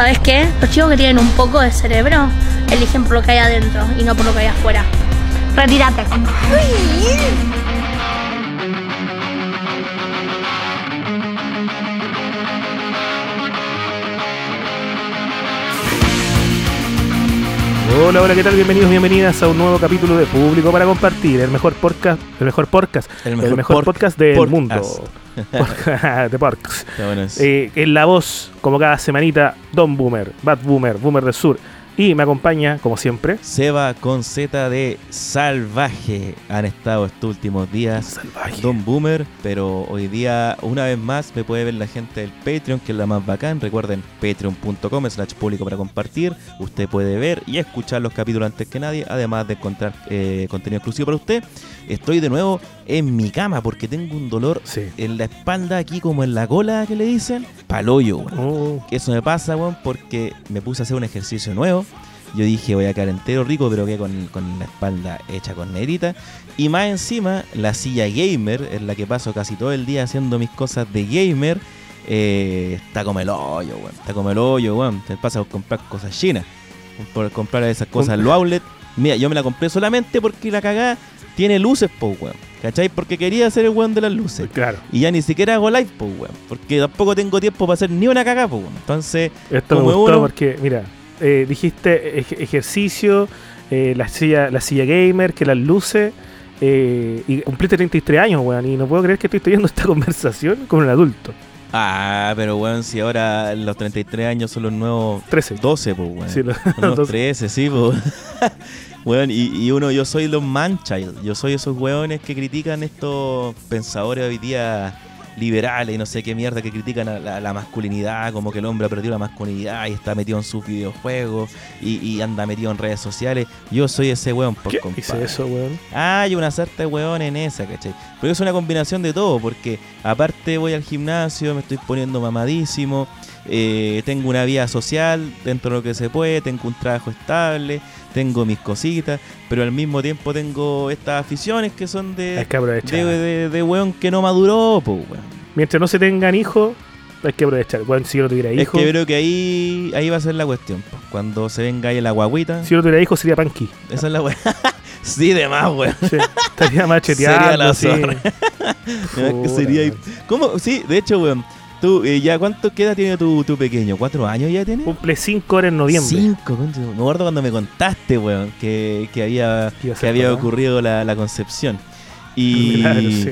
¿Sabes qué? Los chicos que tienen un poco de cerebro eligen por lo que hay adentro y no por lo que hay afuera. Retírate. Hola, hola, ¿qué tal? Bienvenidos, bienvenidas a un nuevo capítulo de Público para Compartir, el mejor podcast, el mejor podcast, El el mejor podcast del mundo. De eso. Eh, en la voz, como cada semanita, Don Boomer, Bad Boomer, Boomer del Sur. Y me acompaña, como siempre, Seba con Z de Salvaje han estado estos últimos días. Salvaje. Don Boomer, pero hoy día, una vez más, me puede ver la gente del Patreon, que es la más bacán. Recuerden, patreon.com slash público para compartir. Usted puede ver y escuchar los capítulos antes que nadie, además de encontrar eh, contenido exclusivo para usted. Estoy de nuevo en mi cama porque tengo un dolor Sí. en la espalda, aquí como en la cola que le dicen, paloyo, weón. Oh, Eso me pasa, weón, porque me puse a hacer un ejercicio nuevo. Yo dije, voy a quedar entero rico, pero que con, con la espalda hecha con negrita. Y más encima, la silla gamer, en la que paso casi todo el día haciendo mis cosas de gamer, eh, está como el hoyo, weón. Está como el hoyo, weón. Te pasa por comprar cosas chinas. Por comprar esas cosas en los outlets. Mira, yo me la compré solamente porque la cagada tiene luces, po, weón. ¿Cachai? Porque quería ser el weón de las luces. claro. Y ya ni siquiera hago live, po, weón. Porque tampoco tengo tiempo para hacer ni una cagada, po, weón. Entonces, Esto me Como gustó uno- porque, mira, eh, dijiste ej- ejercicio, eh, la, silla, la silla gamer, que las luces, eh, y cumpliste 33 años, weón, y no puedo creer que estoy teniendo esta conversación con un adulto. Ah, pero weón, si ahora los 33 años son los nuevos 13. 12, pues weón. Sí, lo- Unos dos- 13, sí, pues. weón, y, y uno, yo soy los manchild. Yo soy esos weones que critican estos pensadores hoy día liberales y no sé qué mierda que critican a la, la masculinidad, como que el hombre ha perdido la masculinidad y está metido en sus videojuegos y, y anda metido en redes sociales. Yo soy ese weón, por ¿Qué compadre. hice eso, weón? Ah, hay una sarta de hueón en esa, ¿cachai? Pero es una combinación de todo, porque aparte voy al gimnasio, me estoy poniendo mamadísimo, eh, tengo una vida social dentro de lo que se puede, tengo un trabajo estable, tengo mis cositas, pero al mismo tiempo tengo estas aficiones que son Hay de, que aprovechar. de, de, de hueón que no maduró, pues, weón. Mientras no se tengan hijos, hay que aprovechar. Weón, si yo no tuviera Es hijos, que creo que ahí, ahí va a ser la cuestión, po. cuando se venga ahí la guaguita, si yo no tuviera hijos sería Panky. esa es la weón. sí, de más, weón. Sí, estaría macheteando. Sería la sí. zorra. que Puta, sería weón. ¿Cómo? Sí, de hecho, weón. Tú, eh, ya, ¿cuánto qué edad tiene tu, tu pequeño? ¿Cuatro años ya tiene? Cumple 5 horas en noviembre. Cinco. Me acuerdo cuando me contaste, weón, que, que había, que había ocurrido la, la concepción. Y. Claro, sí.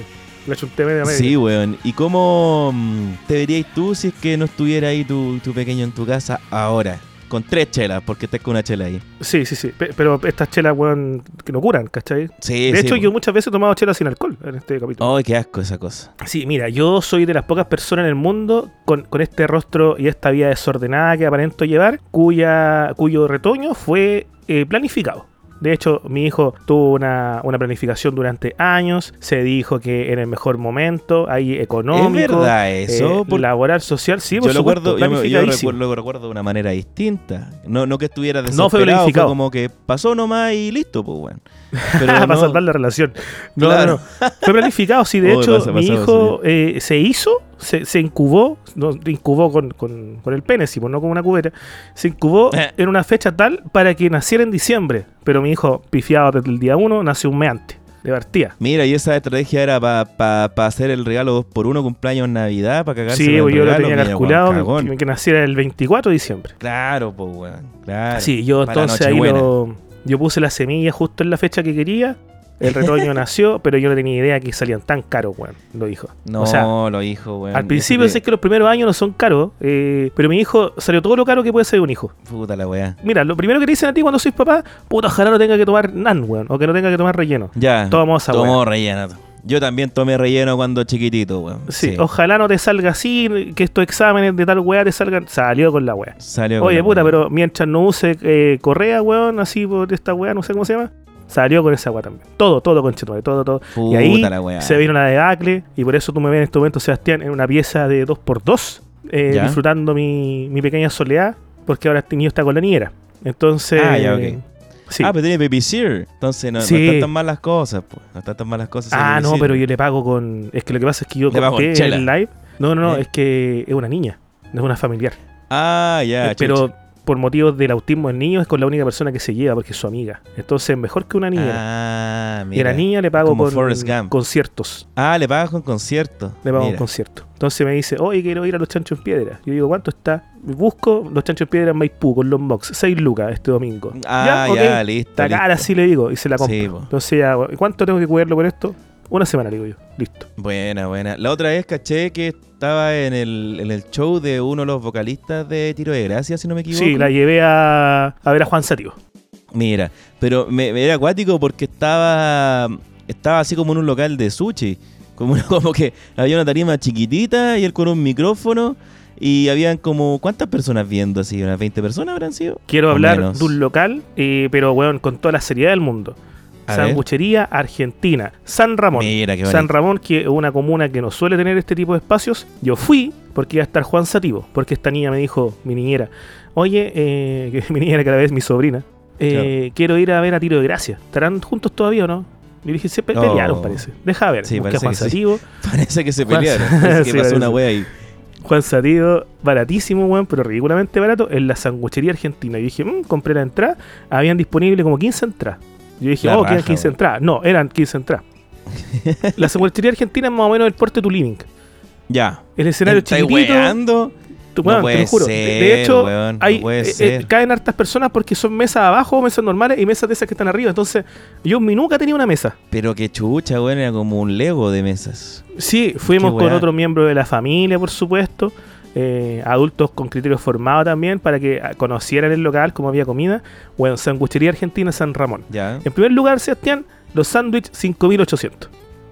Achunté media media. Sí, weón. ¿Y cómo mm, te verías tú si es que no estuviera ahí tu, tu pequeño en tu casa ahora? Con tres chelas, porque estás con una chela ahí. Sí, sí, sí. Pe- Pero estas chelas, weón, que no curan, ¿cachai? Sí, De hecho, yo muchas veces he tomado chelas sin alcohol en este capítulo. Ay, qué asco esa cosa. Sí, mira, yo soy de las pocas personas en el mundo con, con este rostro y esta vida desordenada que aparento llevar, cuya, cuyo retoño fue eh, planificado. De hecho, mi hijo tuvo una, una planificación durante años, se dijo que en el mejor momento, ahí económico, ¿Es verdad eso? eh, Por- laboral, social, sí, por yo lo recuerdo, yo, lo recuerdo de una manera distinta. No, no que estuviera No fue desesperado, fue planificado. como que pasó nomás y listo, pues bueno. Pero para no- salvar la relación. No, Claro. no. Fue planificado. Sí, de Oh, hecho, pasa, mi pasa, hijo eh, se hizo, se, se incubó, no, incubó con, con- con el pene, sí, pues, no con una cubeta. Se incubó Eh. en una fecha tal para que naciera en diciembre. Pero mi hijo, pifiado desde el día uno, nació un mes antes. De partida. Mira, y esa estrategia era para hacer el regalo 2 por 1 cumpleaños Navidad, para cagarse Sí, en pues, yo lo tenía calculado que, naciera el 24 de diciembre. Claro, pues weón. Claro. Sí, yo Para entonces ahí lo, yo puse la semilla justo en la fecha que quería. El retoño nació, pero yo no tenía idea que salían tan caros, weón, los hijos. No, o sea, lo hijo, weón. Al principio Ese sé que los primeros años no son caros, eh, pero mi hijo salió todo lo caro que puede ser un hijo. Puta la weá. Mira, lo primero que te dicen a ti cuando sois papá, puta, ojalá no tenga que tomar nan, weón, o que no tenga que tomar relleno. Ya. Tomamos esa Tomó relleno. Yo también tomé relleno cuando chiquitito, weón. Sí, ojalá no te salga así, que estos exámenes de tal weá te salgan. Salió con la weá. Salió con Oye, la puta, weá. pero mientras no use eh, correa, weón, así por esta weá, no sé cómo se llama, salió con esa weá también. Todo, todo, conchetumare, todo, todo. y Puta ahí la weá. se vino una debacle, y por eso tú me ves en este momento, Sebastián, en una pieza de 2x2, eh, disfrutando mi, mi pequeña soledad, porque ahora este niño está con la niñera. Entonces. Ah, ya, ok. Sí. Ah, pero tiene baby sear. Entonces no, no Sí. están tan mal las cosas, pues. No están tan mal las cosas. Ah, no, pero yo le pago con. Es que lo que pasa es que yo chela. el live. No, no, no, ¿Eh? es que es una niña, no es una familiar. Ah, ya, Eh, pero por motivos del autismo del niño es con la única persona que se lleva porque es su amiga. Entonces, mejor que una niña. Ah, y a mira. la niña le pago con conciertos. Ah, le pagas con concierto. Le pago Mira. un concierto. Entonces me dice, oye, quiero ir a los chanchos en piedra. Yo digo, ¿cuánto está? Busco los chanchos en piedra en Maipú con los Mox. 6 lucas este domingo. Ah, ok. ya, listo. Está cara, listo. sí le digo, y se la compro. Sí. Entonces, ya, ¿cuánto tengo que cuidarlo por esto? Una semana, digo yo. Listo. Buena, buena. La otra vez caché que estaba en el, en el show de uno de los vocalistas de Tiro de Gracia, si no me equivoco. Sí, la llevé a, a ver a Juan Sativo. Mira, pero me, me era acuático porque estaba estaba así como en un local de sushi. Como, como que había una tarima chiquitita y él con un micrófono. Y habían como, ¿cuántas personas viendo así? ¿Unas 20 personas habrán sido? Quiero O hablar menos. de un local, eh, pero bueno, con toda la seriedad del mundo. A ver. Sanguchería Argentina, San Ramón. Mira, qué San. Ramón, que es una comuna que no suele tener este tipo de espacios. Yo fui porque iba a estar Juan Sativo, porque esta niña me dijo, mi niñera, oye, eh, mi niñera que a la vez mi sobrina, eh, quiero ir a ver a Tiro de Gracia. ¿Estarán juntos todavía o no? Y dije, se pe- Oh. pelearon, parece. Deja ver, Sí, a parece Juan que sí. Sativo. Parece que se pelearon. Parece que Sí, pasó una wea ahí. Juan Sativo, baratísimo, weón, pero ridículamente barato, en la sanguchería argentina. Y dije, "Mm", compré la entrada, habían disponible como 15 entradas. Yo dije, La oh, quedan raja, 15 weón. entradas. No, eran 15 entradas. la sanguchería argentina es más o menos el porte de tu living. Ya. El escenario ¿Estáis chiquitito. weando? No te lo juro. De- ser, de hecho, weón, hay, eh, eh, caen hartas personas porque son mesas abajo, mesas normales y mesas de esas que están arriba. Entonces, yo en mi nunca tenía una mesa. Pero qué chucha, weón, era como un Lego de mesas. Sí, fuimos con otro miembro de la familia, por supuesto. eh, adultos con criterios formados también para que ah, conocieran el local, cómo había comida. Bueno, Sanguchería Argentina San Ramón. Ya. En primer lugar, Sebastián, los sándwiches 5800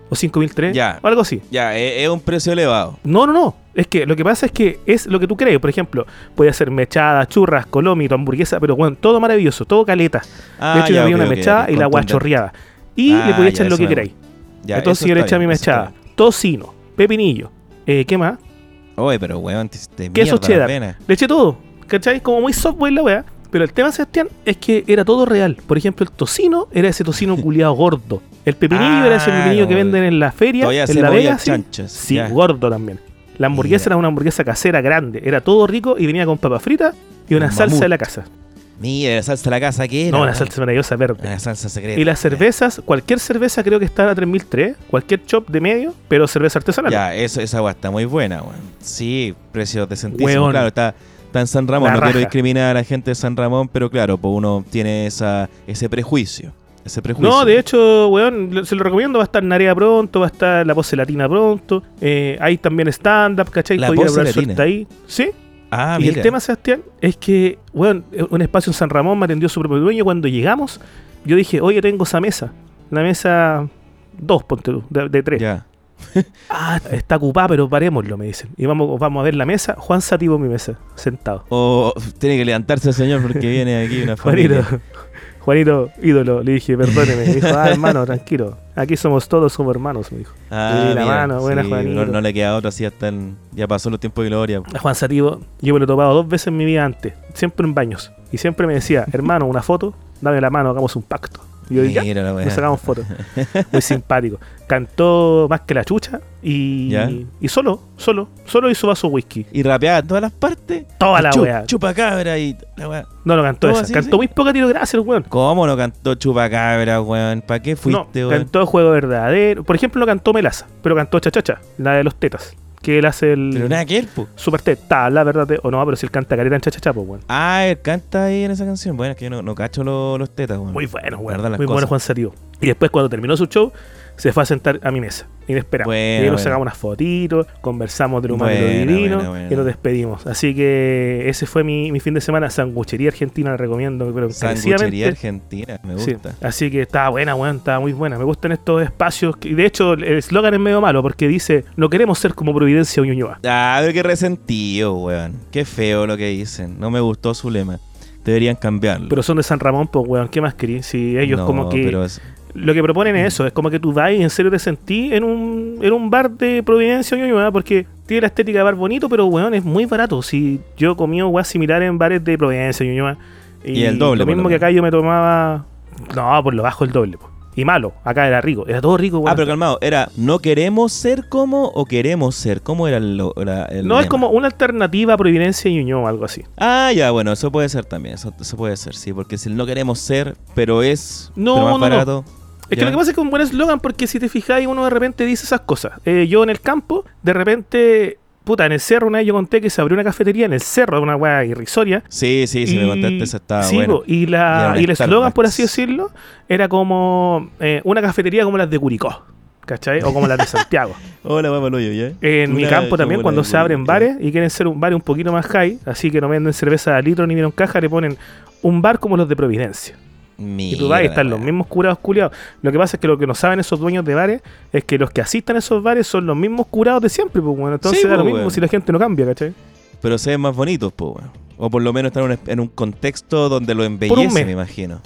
o 5003 Ya. o algo así. Ya, es, es un precio elevado. No, no, no. Es que lo que pasa es que es lo que tú crees. Por ejemplo, puede ser mechada, churras, colomito, hamburguesa, pero bueno, todo maravilloso, todo caleta. Ah, de hecho, yo había ok, una mechada y la guachorreada. Y Ah, le podía ya, echar lo que me queráis. Ya, Entonces yo le eché mi mechada tocino, pepinillo, eh, ¿qué más? Oye, pero weón, te, te Queso cheddar. Le eché todo, ¿cachai? Como muy software la weá. Pero el tema, Sebastián, es que era todo real. Por ejemplo, el tocino era ese tocino culiado gordo. El pepinillo Ah, era ese pepinillo que venden en la feria, en la Vega, sí. gordo también. La hamburguesa Mira. era una hamburguesa casera grande. Era todo rico y venía con papas fritas y una Un salsa mamut. de la casa. Mira, la salsa de la casa que era. No, una salsa maravillosa verde. Una salsa secreta. Y las cervezas, cualquier cerveza creo que estaba a 3003, cualquier chop de medio, pero cerveza artesanal. Ya, eso, esa agua está muy buena, weón. Sí, precios decentísimos. Weón. Claro, está, está en San Ramón. La no quiero discriminar a la gente de San Ramón, pero claro, pues uno tiene esa, ese prejuicio. Ese prejuicio. No, de hecho, weón, se lo recomiendo. Va a estar Narea pronto, va a estar La Pose Latina pronto. Eh, hay también stand-up, ¿cachai? La Pose Latina. ahí. Sí. Ah, y mira. el tema, Sebastián, es que, weón, un espacio en San Ramón me atendió su propio dueño. Cuando llegamos, yo dije, oye, tengo esa mesa. La mesa 2, ponte tú, de, de 3. Ya. Ah, está ocupada, pero parémoslo, me dicen. Y vamos, vamos a ver la mesa. Juan Sativo en mi mesa, sentado. O tiene que levantarse el señor porque viene aquí una familia. Juanito, ídolo, le dije, perdóneme. Me dijo, ah, hermano, tranquilo. Aquí somos todos como hermanos, me dijo. Ah, la mira, mano, buena, sí, Juanito. no, no le queda otra así hasta el- ya pasó los tiempos de gloria. A Juan Sativo, yo me lo he topado dos veces en mi vida antes, siempre en baños. Y siempre me decía, hermano, una foto, dame la mano, hagamos un pacto. Y yo ya, Mira la weá. nos sacamos fotos. Muy simpático. Cantó más que la chucha y, ¿Ya? y solo, solo, solo hizo vaso whisky. Y rapeaba en todas las partes. Toda la chu- weá. Chupacabra y la weá. No, no cantó esa. así, Cantó sí. muy poca tiro gracias, el weón. ¿Cómo no cantó Chupacabra, weón? ¿Para qué No, fuiste, weón? cantó Juego Verdadero. Por ejemplo, no cantó Melaza, pero cantó Chachacha, la de los tetas. Que él hace el Pero nada que ver, po. super teta, la verdad. O no, pero si él canta careta en Chachacha, pues, weón. Ah, él canta ahí en esa canción. Bueno, es que yo no, no cacho lo- los tetas, weón. Muy bueno, weón. Muy bueno. Juan Sativo. Y después, cuando terminó su show, se fue a sentar a mi mesa. Inesperado. Bueno, y ahí nos bueno. sacamos unas fotitos, conversamos de lo humano y lo divino y nos despedimos. Así que ese fue mi, mi fin de semana. Sanguchería Argentina, la recomiendo, pero Sanguchería argentina, me Sí, gusta. así que estaba buena, weón, estaba muy buena. Me gustan estos espacios. que- Y de hecho, el eslogan es medio malo porque dice: No queremos ser como Providencia o Ñuñoa. Ah, pero qué resentido, weón. Qué feo lo que dicen. No me gustó su lema. Deberían cambiarlo. Pero son de San Ramón, pues, weón, ¿qué más querís? Si ellos, No, como que. pero es- Lo que proponen es eso: es como que tú vas y en serio te sentís en un, en un bar de Providencia Ñuñoa porque tiene la estética de bar bonito, pero, weón, es muy barato. Si yo he comido weas similares en bares de Providencia Ñuñoa. Y el doble, Lo mismo que acá yo me tomaba. No, por lo bajo el doble, po. y malo. Acá era rico. Era todo rico, weón. Ah, pero calmado, era ¿no queremos ser como o queremos ser? ¿Cómo era el, lo- la- el no, es como una alternativa a Providencia y Ñuñoa, algo así. Ah, ya, bueno, eso puede ser también, eso, eso puede ser, sí, porque si el no queremos ser, pero es No, pero más no, no. Es que lo que pasa es que es un buen eslogan porque si te fijáis, uno de repente dice esas cosas. Eh, yo en el campo, de repente, puta, en el cerro una vez yo conté que se abrió una cafetería en el cerro, una weá irrisoria. Sí, sí, sí, me contaste, eso estaba sí, bueno. y, la, y el eslogan, por así decirlo, era como eh, una cafetería como las de Curicó, ¿cachai? O como las de Santiago. Hola, al hoyo, ¿ya? En mi campo también, cuando se abren bares y quieren ser un bar un poquito más high, así que no venden cerveza a litro ni vieron caja, le ponen un bar como los de Providencia. Y tú vas y están los mismos curados culiados. Lo que pasa es que lo que no saben esos dueños de bares es que los que asistan a esos bares son los mismos curados de siempre, pues bueno. Entonces Sí, da lo pues, mismo si la gente no cambia, ¿cachai? Pero se ven más bonitos, pues, weón. O por lo menos están en un, en un contexto donde lo embellece, me imagino.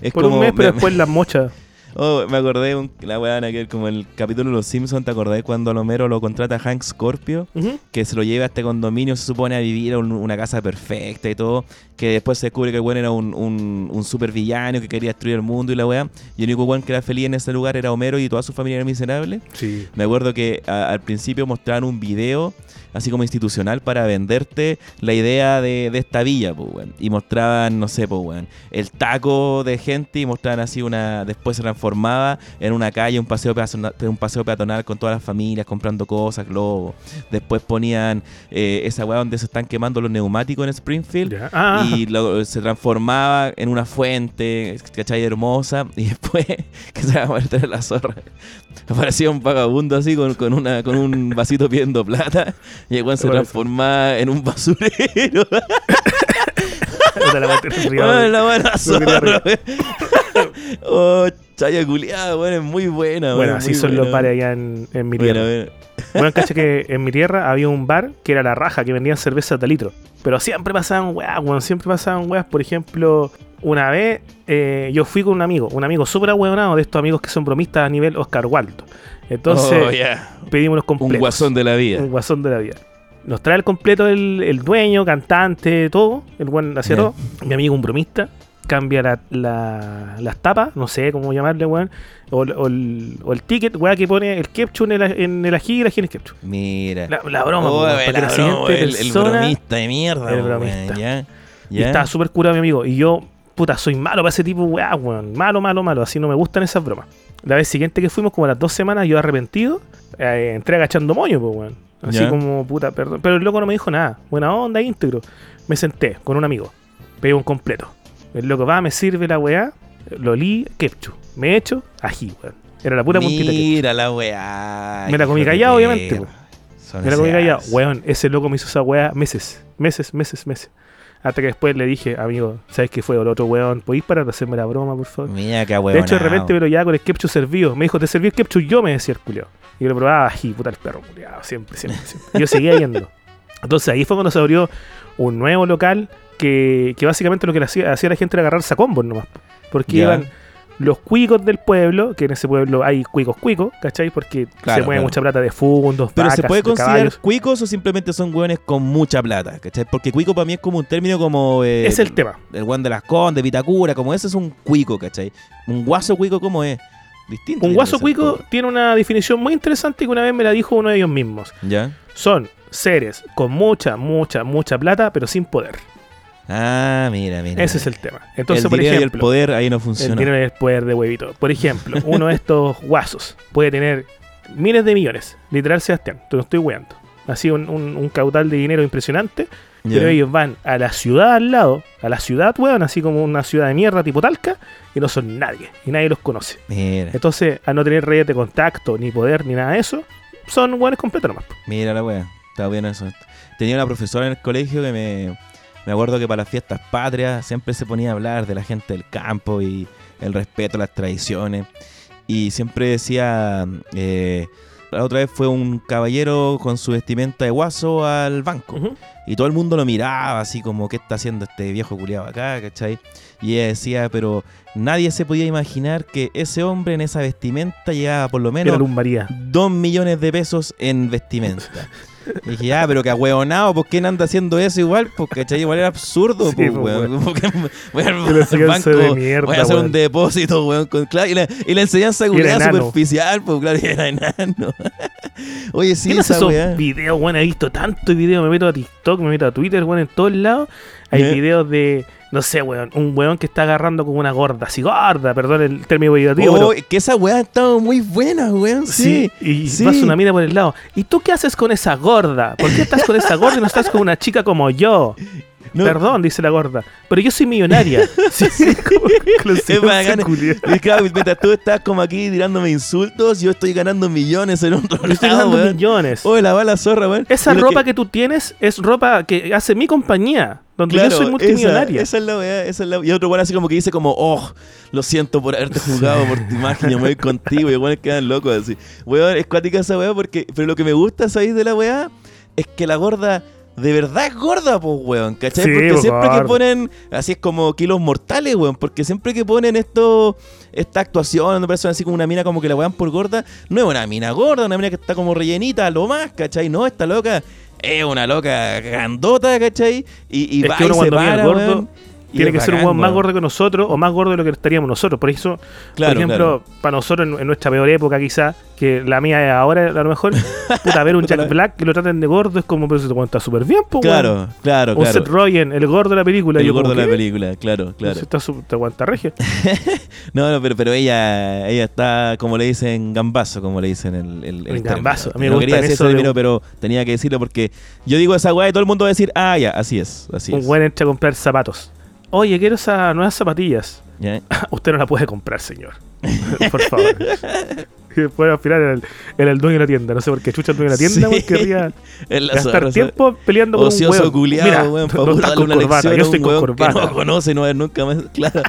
Es Por como, un mes, pero me- después las mochas. Oh, me acordé un- la weá que como el capítulo de Los Simpsons, ¿te acordás cuando a Homero lo contrata Hank Scorpio? Que se lo lleva a este condominio, se supone a vivir a un- una casa perfecta y todo. Que después se descubre que el weón era un, un, un super villano que quería destruir el mundo y la weá. Y el único weón que era feliz en ese lugar era Homero y toda su familia era miserable. Sí. Me acuerdo que a- al principio mostraban un video así como institucional para venderte la idea de, de esta villa, pues, weón. Y mostraban, no sé, pues, weón, el taco de gente y mostraban así una... Después se transformaba en una calle, un paseo peatonal, un paseo peatonal con todas las familias comprando cosas, globos. Después ponían eh, esa weá donde se están quemando los neumáticos en Springfield. Ah, y lo- se transformaba en una fuente, ¿cachai? Hermosa. Y después que se va a meter la zorra. Aparecía un vagabundo así con, con, una, con un vasito pidiendo plata. Y el weón se Bueno, transformaba en un basurero. puta, la buena zorra. oh, chaya culiada, weón, es muy buena. Bueno, así son los bares allá en, en mi Bueno, tierra. bueno. Bueno, cacha que en mi tierra había un bar que era la raja, que vendían cervezas de litro. Pero siempre pasaban weas, weón. Siempre pasaban weas. Por ejemplo, una vez eh, yo fui con un amigo, un amigo súper ahueonado de estos amigos que son bromistas a nivel Oscar Waldo. Entonces Oh, yeah. pedimos los completos. Un guasón de la vida. Un guasón de la vida. Nos trae el completo el, el dueño, cantante, todo. El buen hacía todo. Mi amigo, un bromista, cambia la- la- las tapas, no sé cómo llamarle, weón. O, el- o el, o el ticket, weón, que pone el ketchup en el, en el ají y el ají en el ketchup. Mira. La, la broma, Oh, weón, la broma, el, bromista de mierda, El bromista. ya. Y estaba súper curado mi amigo. Y yo, puta, soy malo para ese tipo, weón, weón. Malo, malo, malo. Así no me gustan esas bromas. La vez siguiente que fuimos, como a las dos semanas, yo arrepentido, eh, entré agachando moño, pues, weón. Así como, puta, perdón. Pero el loco no me dijo nada. Buena onda, íntegro. Me senté con un amigo. Pedí un completo. El loco va, me sirve la weá. Lo li, ketchup. Me echo, ají, weón. Era la pura puntita de ketchup. Mira la weá. Me la comí callado, obviamente. Son Me la comí callado. Weón, ese loco me hizo esa weá meses. Meses, meses, meses. Hasta que después le dije, amigo, ¿sabes qué fue? El otro weón, ¿podéis parar de hacerme la broma, por favor? Mira qué De hecho, de repente me lo llevaba con el ketchup servido. Me dijo, ¿te serví el ketchup? Yo me decía el culiao. Y yo lo probaba, ají, puta el perro culiao. Siempre, siempre, siempre. Y yo seguía yendo. Entonces ahí fue cuando se abrió un nuevo local que, que básicamente lo que hacía, hacía la gente era agarrar sacombos nomás. Porque iban los cuicos del pueblo, que en ese pueblo hay cuicos cuicos, ¿cachai? Porque Claro, se mueve claro. mucha plata de fundos, Pero se puede de considerar caballos. cuicos o simplemente son hueones con mucha plata, ¿cachai? Porque cuico para mí es como un término como... eh, Es el tema. El guan de las condes, Vitacura, como ese es un cuico, ¿cachai? Un guaso cuico, ¿cómo es? Distinto. Un guaso cuico tiene una definición muy interesante que una vez me la dijo uno de ellos mismos. ¿Ya? Son seres con mucha, mucha, mucha plata, pero sin poder. Ah, mira, mira. Ese es el tema. Entonces, el por dinero y el ejemplo, poder ahí no el funciona. dinero y el poder de huevito. Por ejemplo, uno de estos guasos puede tener miles de millones. Literal, Sebastián, te lo estoy weando. Así un, un- un caudal de dinero impresionante. Ya. Pero ellos van a la ciudad al lado, a la ciudad, weón, así como una ciudad de mierda tipo Talca, y no son nadie. Y nadie los conoce. Mira, Entonces, al no tener redes de contacto, ni poder, ni nada de eso, son weones completos nomás. mira la wea. Está bien eso. Tenía una profesora en el colegio que me... Me acuerdo que para las fiestas patrias siempre se ponía a hablar de la gente del campo y el respeto a las tradiciones. Y siempre decía... eh, la otra vez fue un caballero con su vestimenta de guaso al banco. Y todo el mundo lo miraba así como, ¿qué está haciendo este viejo culiado acá? ¿Cachai? Y ella decía, pero nadie se podía imaginar que ese hombre en esa vestimenta llevaba por lo menos María. dos millones de pesos en vestimenta. Y dije, ya, pero que ahueonado, ¿por qué no anda haciendo eso igual? Pues, ¿cachai? Igual era absurdo, Sí, pues, pues, weón. Como que voy la al banco, mierda, voy a hacer un weón. depósito, weón. Con, claro, y, la, y la enseñanza Y superficial, pues, claro, y era enano. Oye, sí, ¿Quién hace esa esos weá. videos, weón? He visto tantos videos, me meto a TikTok, me meto a Twitter, weón, en todos lados. Hay videos de, no sé, weón, un weón que está agarrando como una gorda, así gorda, perdón el término peyorativo, Oh, pero- que esa weá ha estado muy buena, weón. Sí, y sí. pasa una mina por el lado. ¿Y tú qué haces con esa gorda? ¿Por qué estás con esa gorda y no estás con una chica como yo? No. Perdón, dice la gorda. Pero yo soy millonaria. Sí, sí, Es bacán. claro, mientras tú estás como aquí tirándome insultos, yo estoy ganando millones en otro Yo estoy ganando weón. millones. Oye, la bala zorra, weón. Esa ropa que... tú tienes es ropa que hace mi compañía, donde Claro, yo soy multimillonaria. Esa, esa es la weá, esa es la Y otro weón así como que dice como, oh, lo siento por haberte jugado por tu imagen, yo me voy contigo, y weón quedan locos así. Weón, es cuática esa weá porque, pero lo que me gusta, ¿sabéis de la weá? Es que la gorda de verdad es gorda, pues, weón, ¿cachai? Sí, porque siempre que ponen, así es como kilos mortales, weón, porque siempre que ponen esto, esta actuación, donde personas así como una mina como que la wean por gorda, no es una mina gorda, una mina que está como rellenita, lo más, ¿cachai? No, esta loca es una loca grandota, ¿cachai? Y, y Es va que uno y se cuando mira al para, gordo, weón, y Tiene que ser un weón más gordo que nosotros o más gordo de lo que estaríamos nosotros. Por eso, Claro, por ejemplo, claro. para nosotros en, en nuestra peor época quizá, que la mía es ahora a lo mejor, puta, ver un Jack la- Black que lo traten de gordo es como, pero se te cuenta súper bien, Claro, claro, Un claro. Seth Rogen, el gordo de la película. El yo gordo como, de la ¿qué? película, claro, claro. Se está te aguanta regio. No, no, pero, pero ella, ella está, como le dicen, gambazo, como le dicen el, el, el gambazo. A mí me no quería decir eso de un- pero tenía que decirlo porque yo digo esa weá y todo el mundo va a decir, ah, ya, así es, así un es. buen entra a comprar zapatos. Oye, quiero esas nuevas zapatillas. ¿Ya? Usted no la puede comprar, señor. por favor. Al final era el, era el dueño de la tienda. No sé por qué chucha el dueño de la tienda, Sí. querría gastar zorra, tiempo peleando con un weón. culiado, Mira, weón, no estás con una corbata, yo estoy con que corbata. no conoce, no va nunca más. Claro,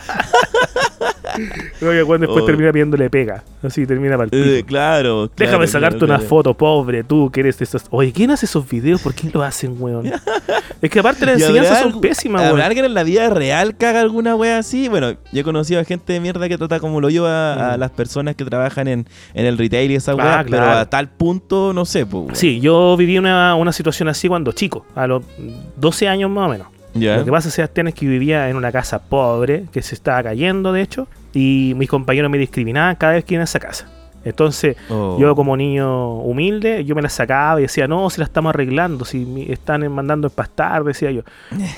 Oye, weón, después Oh. termina pidiéndole pega. Así termina para Eh, claro, Déjame sacarte claro, una foto, pobre, tú que eres de estos. Oye, ¿quién hace esos videos? ¿Por qué lo hacen, weón? es que aparte las ¿Y enseñanzas son pésimas, ¿Habrá weón. alguien en la vida real que haga alguna wea así? Bueno, yo he conocido a gente de mierda que trata como lo yo a, a Mm. las personas que trabajan en, en el retail y esa Ah, wea, pero a tal punto, no sé, pues. Sí, yo viví una, una situación así cuando chico, a los 12 años más o menos. Lo que pasa, Sebastián, es que vivía en una casa pobre, que se estaba cayendo, de hecho, y mis compañeros me discriminaban cada vez que iba a esa casa. Entonces, Oh. yo como niño humilde, yo me la sacaba y decía, no, si la estamos arreglando, si mi- están mandando empastar, decía yo.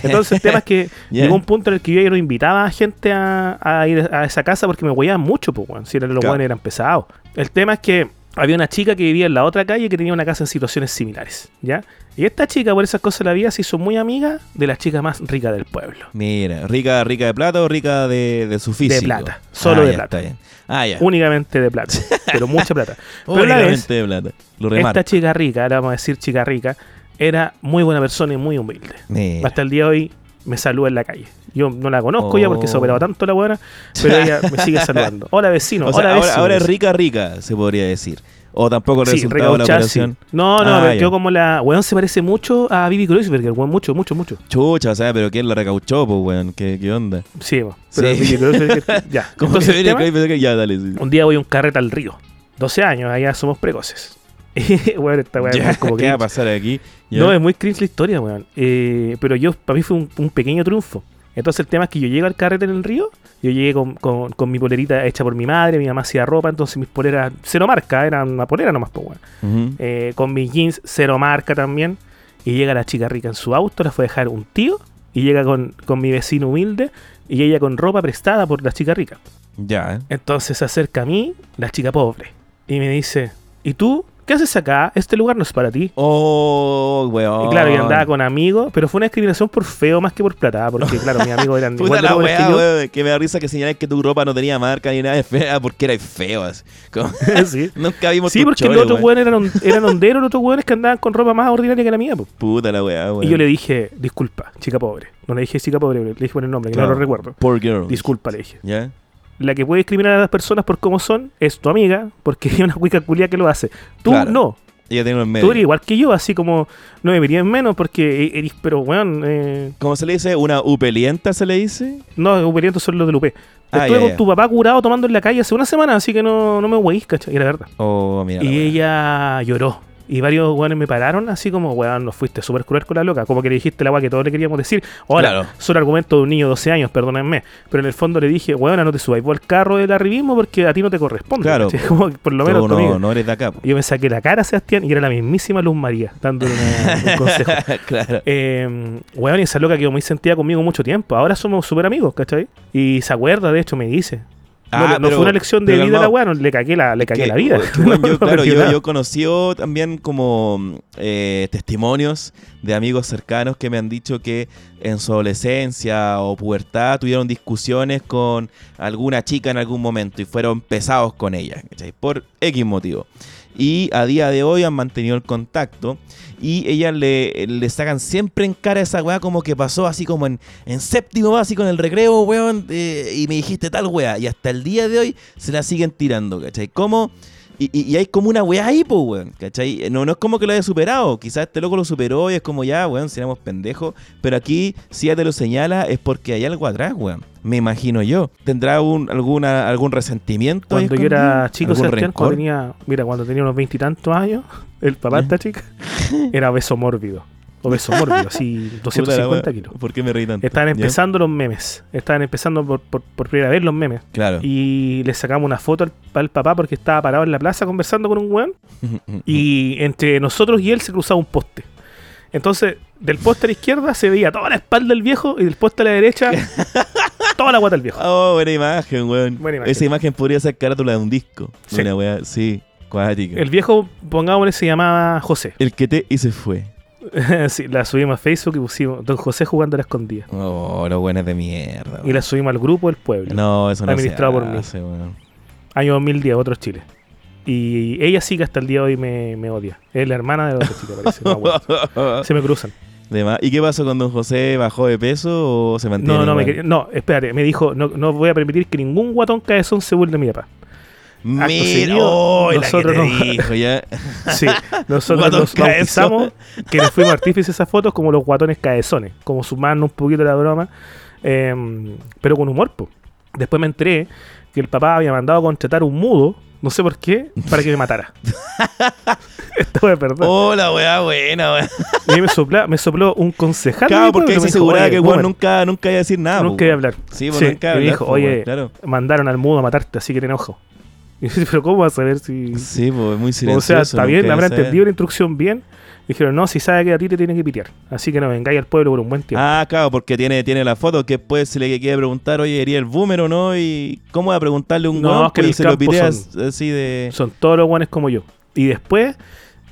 Entonces, el tema es que Ya. llegó un punto en el que yo ya no invitaba a gente a, a ir a esa casa porque me huellaban mucho, pues, weón. Si eran- los Claro. eran pesados. El tema es que había una chica que vivía en la otra calle que tenía una casa en situaciones similares, ¿ya? Y esta chica, por esas cosas de la vida, se hizo muy amiga de la chica más rica del pueblo. Mira, rica, rica de plata o rica de, de su físico. plata, solo Ah, de ya, plata. está bien. Ah, ya. Únicamente de plata, pero mucha plata. Pero vez, Únicamente de plata. Lo esta chica rica, ahora vamos a decir chica rica, era muy buena persona y muy humilde. Mira. Hasta el día de hoy me saluda en la calle. Yo no la conozco ya porque se ha Oh. operado tanto la buena, pero ella me sigue saludando. Hola vecino, O sea, hola ahora, vecino. ahora es rica, rica, se podría decir. O tampoco el Sí, resultado de la sí. operación. No, no, Ah, yo como la. Weón se parece mucho a Bibi Kreuzberger, weón, mucho, mucho, mucho. Chucha, o sea, pero ¿quién la recauchó, pues, weón? ¿Qué, qué onda? Sí, weón, pero Sí. Kreuzberger, ya. ¿Cómo Entonces, que- Ya, dale. un día voy a un carrete al río. 12 años, allá somos precoces. Weón, esta es como ¿Qué va a pasar aquí? No, es muy cringe la historia, weón. Eh, pero yo, para mí fue un, un pequeño triunfo. Entonces el tema es que yo llego al carrete en el río, yo llegué con, con- con mi polerita hecha por mi madre, mi mamá hacía ropa, entonces mis poleras cero marca, eran una polera nomás, pues. Ujú. Eh, con mis jeans cero marca también. Y llega la chica rica en su auto, la fue a dejar un tío, y llega con, con mi vecino humilde, y ella con ropa prestada por la chica rica. Ya, ¿eh? Entonces se acerca a mí, la chica pobre, y me dice, ¿y tú? ¿Qué haces acá? Este lugar no es para ti. Oh, weón. Y claro, yo andaba con amigos, pero fue una discriminación por feo más que por plata, porque claro, mis amigos eran Puta igual la weá, que yo. weón, que me da risa que señalas que tu ropa no tenía marca ni nada de fea porque eras feo. así. Sí. Nunca vimos Sí, porque los otros weones eran, on- eran honderos, los otros weones que andaban con ropa más ordinaria que la mía. po. Puta la weá, weón. Y yo le dije, disculpa, chica pobre. No le dije chica pobre, le dije por el nombre, que Claro. no lo recuerdo. Poor girl. Disculpa, le dije. ¿Ya? La que puede discriminar a las personas por cómo son es tu amiga, porque es una cuica culia que lo hace. Tú Claro. no. Ella tiene en medio. Tú eres igual que yo, así como no me en menos porque e- eres, pero weón, eh, ¿Cómo se le dice? ¿Una upelienta se le dice? no, uperientos son los del UP. Ah, Estuve con tu papá curado tomando en la calle hace una semana, así que no, no me hueís, ¿cachai? Y la verdad. Oh, mira. y ella lloró Y varios weones me pararon así como, weón, nos fuiste súper cruel con la loca. Como que le dijiste la weá que todos le queríamos decir. Ahora, Claro. son argumentos de un niño de 12 años, perdónenme. Pero en el fondo le dije, weón, no te subáis por el carro del arribismo porque a ti no te corresponde. Claro. Como que por lo menos Tú conmigo. no, no eres de acá. po. Yo me saqué la cara a Sebastián y era la mismísima Luz María, dándole una- un consejo. claro. Eh, weón, y esa loca quedó muy sentida conmigo mucho tiempo. Ahora somos súper amigos, ¿cachai? Y se acuerda, de hecho, me dice. No, Ah, no pero- fue una lección de vida la weá, no, le cagué la, le cagué Que, la vida. bueno, yo, claro, yo, yo conocí también como eh, testimonios de amigos cercanos que me han dicho que en su adolescencia o pubertad tuvieron discusiones con alguna chica en algún momento y fueron pesados con ella, ¿cachai? Por X motivo. Y a día de hoy han mantenido el contacto y ellas le, le sacan siempre en cara esa weá como que pasó así como en, en séptimo básico en el recreo, weón, eh, y me dijiste tal weá. Y hasta el día de hoy se la siguen tirando, ¿cachai? Como... Y, y- y hay como una weá ahí, pues, weón, ¿cachai? No, no es como que lo haya superado. Quizás este loco lo superó y es como ya, weón, si éramos pendejos. Pero aquí, si ya te lo señala, es porque hay algo atrás, weón. Me imagino yo. ¿Tendrá un, alguna, algún resentimiento? Cuando yo era chico, ¿Algún Sebastián, cuando tenía, mira, cuando tenía unos veintitantos años, el papá de esta chica era obeso mórbido. Obeso mórbido, así Puta la 250 weá, kilos. ¿Por qué me reí tanto? Estaban ¿Ya? empezando los memes. Estaban empezando por, por, por primera vez los memes. Claro. Y le sacamos una foto al, al papá porque estaba parado en la plaza conversando con un weón. Y entre nosotros y él se cruzaba un poste. Entonces, del poste a la izquierda se veía toda la espalda del viejo y del poste a la derecha toda la guata del viejo. Oh, buena imagen, weón. Buena imagen. Esa imagen podría ser carátula de un disco. Sí. Buena weá, sí. Cuática. El viejo, pongámosle, se llamaba José. El que te y se fue. sí, la subimos a Facebook y pusimos Don José jugando a la escondida. Oh, los buenos de mierda. Y la subimos al grupo del pueblo. No, eso no Administrado por mí. Año 2010, otros Chile. Y ella sí que hasta el día de hoy me, me odia. Es la hermana de la otra chica, parece. no. Se me cruzan. ¿Y qué pasó con Don José? ¿Bajó de peso o se mantiene? No, no, me quería- no, espérate. Me dijo, no, no voy a permitir que ningún guatón cabezón se de mi papá. Mira, oh, nosotros dijo, ya. Sí, nos bautizamos cabezón. que nos fuimos artífices esas fotos como los guatones cabezones, como sumando un poquito la broma, em, pero con humor. po. Después me enteré que el papá había mandado a contratar un mudo, no sé por qué, para que me matara. Esto es verdad. Oh, la weá buena, weá. Y me, sopla- me sopló un concejal. Claro, porque se me dijo, aseguraba "Oye, que weón nunca, nunca iba a decir nada. nunca iba a hablar. Sí, pues Sí, nunca y me hablar, dijo, oye, claro. mandaron al mudo a matarte, así que te enojo. Pero ¿cómo vas a saber si...? Sí, pues muy o silencioso. sea, está bien, habrá entendido la instrucción bien. Dijeron, no, si sabe que a ti te tiene que pitear. Así que no vengáis al pueblo por un buen tiempo. Ah, claro, porque tiene, tiene la foto que después se le quiere preguntar, oye, ¿ería el boomer o no? Y cómo va a preguntarle a un No, es que se lo piteas son- así de... Son todos los guanes como yo. Y después,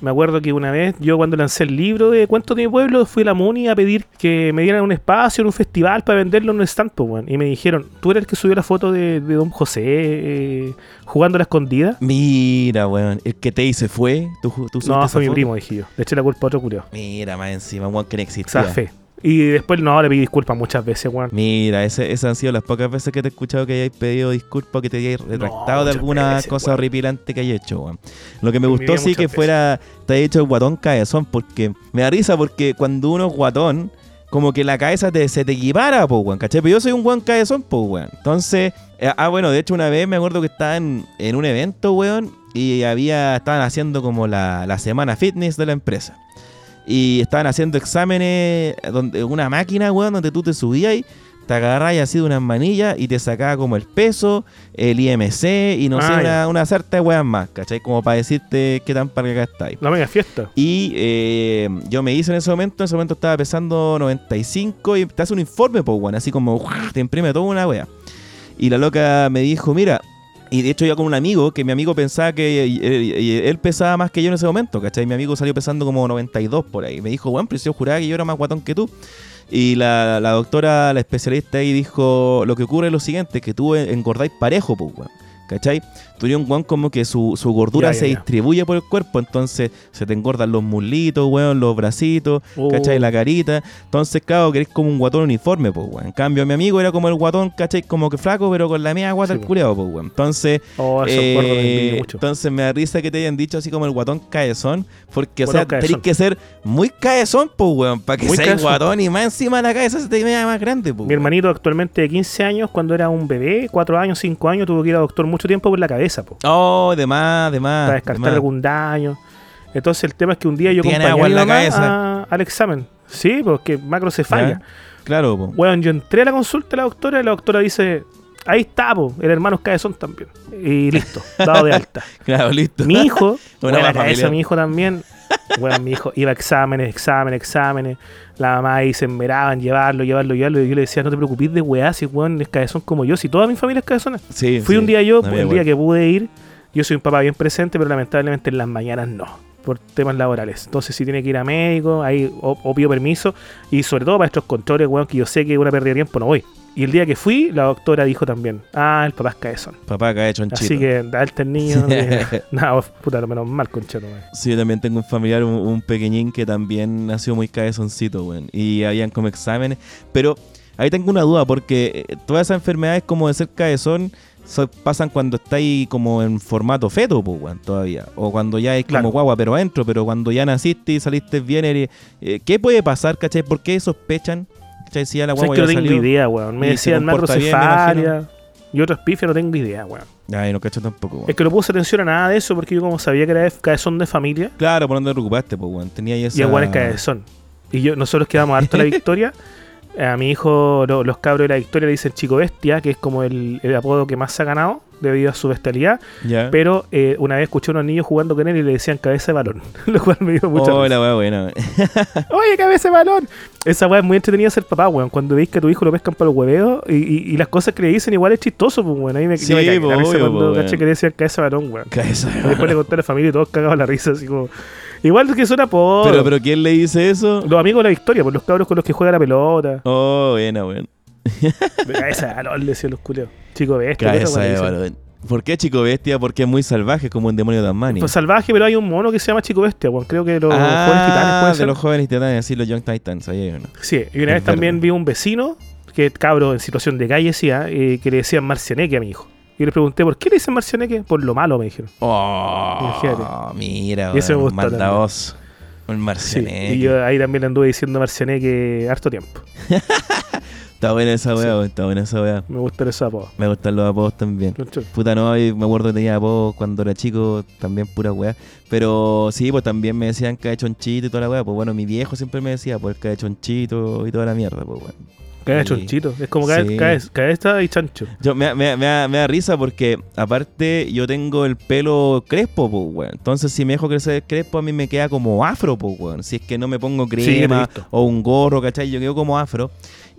me acuerdo que una vez, yo cuando lancé el libro de cuentos de mi pueblo, fui a la MUNI a pedir que me dieran un espacio en un festival para venderlo en un stand, pues. Y me dijeron, ¿tú eres el que subió la foto de, de Don José eh, jugando a la escondida? Mira, weón, el que te hice fue. ¿Tú, tú No, fue mi foto? primo, dije yo. Le eché la culpa a otro curio. Mira, más encima, weón, que no existía. sea, fe. Y después, no, le pedí disculpas muchas veces, weón. Mira, ese- esas han sido las pocas veces que te he escuchado que hayáis pedido disculpas, que te hayáis retractado de alguna veces, cosa weón. horripilante que hayas hecho, weón. Lo que me En gustó sí que veces. fuera, te haya hecho el guatón cabezón, porque me da risa porque cuando uno es guatón, como que la cabeza te, se te equipara, po, weón, ¿cachai? Pero yo soy un buen cabezón, po, weón. Entonces, eh, ah, bueno, de hecho una vez me acuerdo que estaba en, en un evento, weón, y había, estaban haciendo como la, la semana fitness de la empresa. Y estaban haciendo exámenes donde una máquina, weón, donde tú te subías y te agarrabas así de unas manillas y te sacaba como el peso, el IMC y no Ah, sé, ya. una, una sarta de weas más, ¿cachai? Como para decirte qué tan para acá estáis. La mega fiesta. Y eh, yo me hice en ese momento, en ese momento estaba pesando 95 y te hace un informe, pues, weón, así como te imprime toda una wea. Y la loca me dijo, mira, y de hecho yo con un amigo, que mi amigo pensaba que él pesaba más que yo en ese momento, ¿cachai? Mi amigo salió pesando como 92 por ahí. Me dijo, weón, pero yo juraba que yo era más guatón que tú. Y la, la doctora, la especialista ahí dijo, lo que ocurre es lo siguiente, que tú engordáis parejo, pues. ¿Cachai? Tú un weón como que su, su gordura Ya, se ya. distribuye por el cuerpo, entonces se te engordan los muslitos, weón, los bracitos, Oh. ¿cachai? La carita. Entonces, claro, que eres como un guatón uniforme, pues, weón. En cambio, mi amigo era como el guatón, ¿cachai? Como que flaco, pero con la media guata Sí, el culeado, pues, weón. Entonces, Oh, eh, me envidio mucho. entonces me da risa que te hayan dicho así como el guatón caezón, porque, o sea, tenés que ser muy caezón, pues, weón, para que Muy seas guatón y más encima de la cabeza se te vea más grande, pues. Mi hermanito actualmente de 15 años, cuando era un bebé, 4 años, 5 años, tuvo que ir al doctor mucho tiempo por la cabeza, po. Oh, de más, de más. para de descartar más. algún daño. Entonces el tema es que un día yo Tiene acompañé agua a mi en la mamá cabeza. a- al examen. Sí, porque macrocefalia. ¿Ya? Claro, po. Weón, yo entré a la consulta de la doctora y la doctora dice, ahí está, po, el hermano cabezón también. Y listo, dado de alta. Claro, listo. Mi hijo, buena más cabeza, mi hijo también. Bueno, mi hijo iba a exámenes, exámenes, exámenes. La mamá ahí se enmeraban, llevarlo, llevarlo, llevarlo. Y yo le decía, no te preocupes de weá, si weón es cabezón como yo, si toda mi familia es cabezona. Sí, Fui sí. un día yo, No, el día que pude ir. Yo soy un papá bien presente, pero lamentablemente en las mañanas no, por temas laborales. Entonces, si tiene que ir a médico, ahí o, o pido permiso. Y sobre todo para estos controles, weón, que yo sé que es una pérdida de tiempo, no voy. Y el día que fui, la doctora dijo también, ah, el papá es cabezón. Papá ha hecho un Así que, darte el tiene- Nada, puta, lo menos mal, concheto, weón. Sí, yo también tengo un familiar, un, un pequeñín que también nació muy cabezoncito, weón. Y habían como exámenes. Pero ahí tengo una duda, porque eh, todas esas enfermedades como de ser cabezón so- pasan cuando estáis como en formato feto, pues, weón, todavía. O cuando ya es Claro. como guagua, pero adentro. Pero cuando ya naciste y saliste bien, eres- eh, ¿qué puede pasar, cachai? ¿Por qué sospechan? Ya la O sea, es guagua que no tengo idea, weón. Me decían macrocefalia y otros pifias, no tengo idea, weón. Ay, no cacho tampoco, weón. Es que no puse atención a nada de eso porque yo como sabía que era de cabezón de familia, Claro, por te preocupaste, pues, weón. Tenía ahí esa... y el weón es cabezón. Y yo, nosotros quedamos harto la victoria. A mi hijo, lo- los cabros de la victoria le dicen chico bestia, que es como el, el apodo que más se ha ganado debido a su bestialidad. Pero eh, una vez escuché a unos niños jugando con él y le decían cabeza de balón. Lo cual me dio mucha Oh, la weá buena. Oye, cabeza de balón. Esa weá es muy entretenida ser papá, weón. Cuando veis que a tu hijo lo pescan para los hueveos y, y- y las cosas que le dicen igual es chistoso, pues, weón. A mí me, Sí, me pues, risa obvio, cuando pues, caché que le decían cabeza de balón, weón. Cabeza de Después le conté a la familia y todos cagaban la risa, así como. Igual que suena por. Pero, pero ¿quién le dice eso? Los amigos de la victoria, por los cabros con los que juega la pelota. Oh, buena, weón. Cabeza de balón, le decían los culeos. Chico bestia. ¿Por qué chico bestia? Porque es muy salvaje, como un demonio de Tasmania. Pues salvaje, pero hay un mono que se llama Chico Bestia. Creo que los jóvenes titanes ah, puede de ser. los jóvenes titanes, sí, los Young Titans, ahí hay uno. Sí, y una Es vez también vi un vecino, que cabro en situación de calle, decía, eh, que le decían marcianeque a mi hijo. Y le pregunté, ¿por qué le dicen marcianeque? Por lo malo, me dijeron. Oh, Imagínate. mira, Y me weón, gusta maldadoso. Un Sí, marcianeque. y yo ahí también anduve diciendo marcianeque harto tiempo. Está buena esa weá, Sí. está buena esa weá. Me gusta ese apodo. Me gustan los apodos también. Mucho. Puta, no, me acuerdo que tenía apodos cuando era chico, también pura weá. Pero sí, pues también me decían cabechonchito y toda la weá. Pues bueno, mi viejo siempre me decía, pues cabechonchito y toda la mierda, pues weón. Cae chonchito. Es como cae, Sí. cae, cabeza y chancho. Yo, me, me- me da, me da risa porque, aparte, yo tengo el pelo crespo, pues, weón. Entonces, si me dejo crecer crespo, a mí me queda como afro, pues, weón. Si es que no me pongo crema o un gorro, ¿cachai? Yo quedo como afro.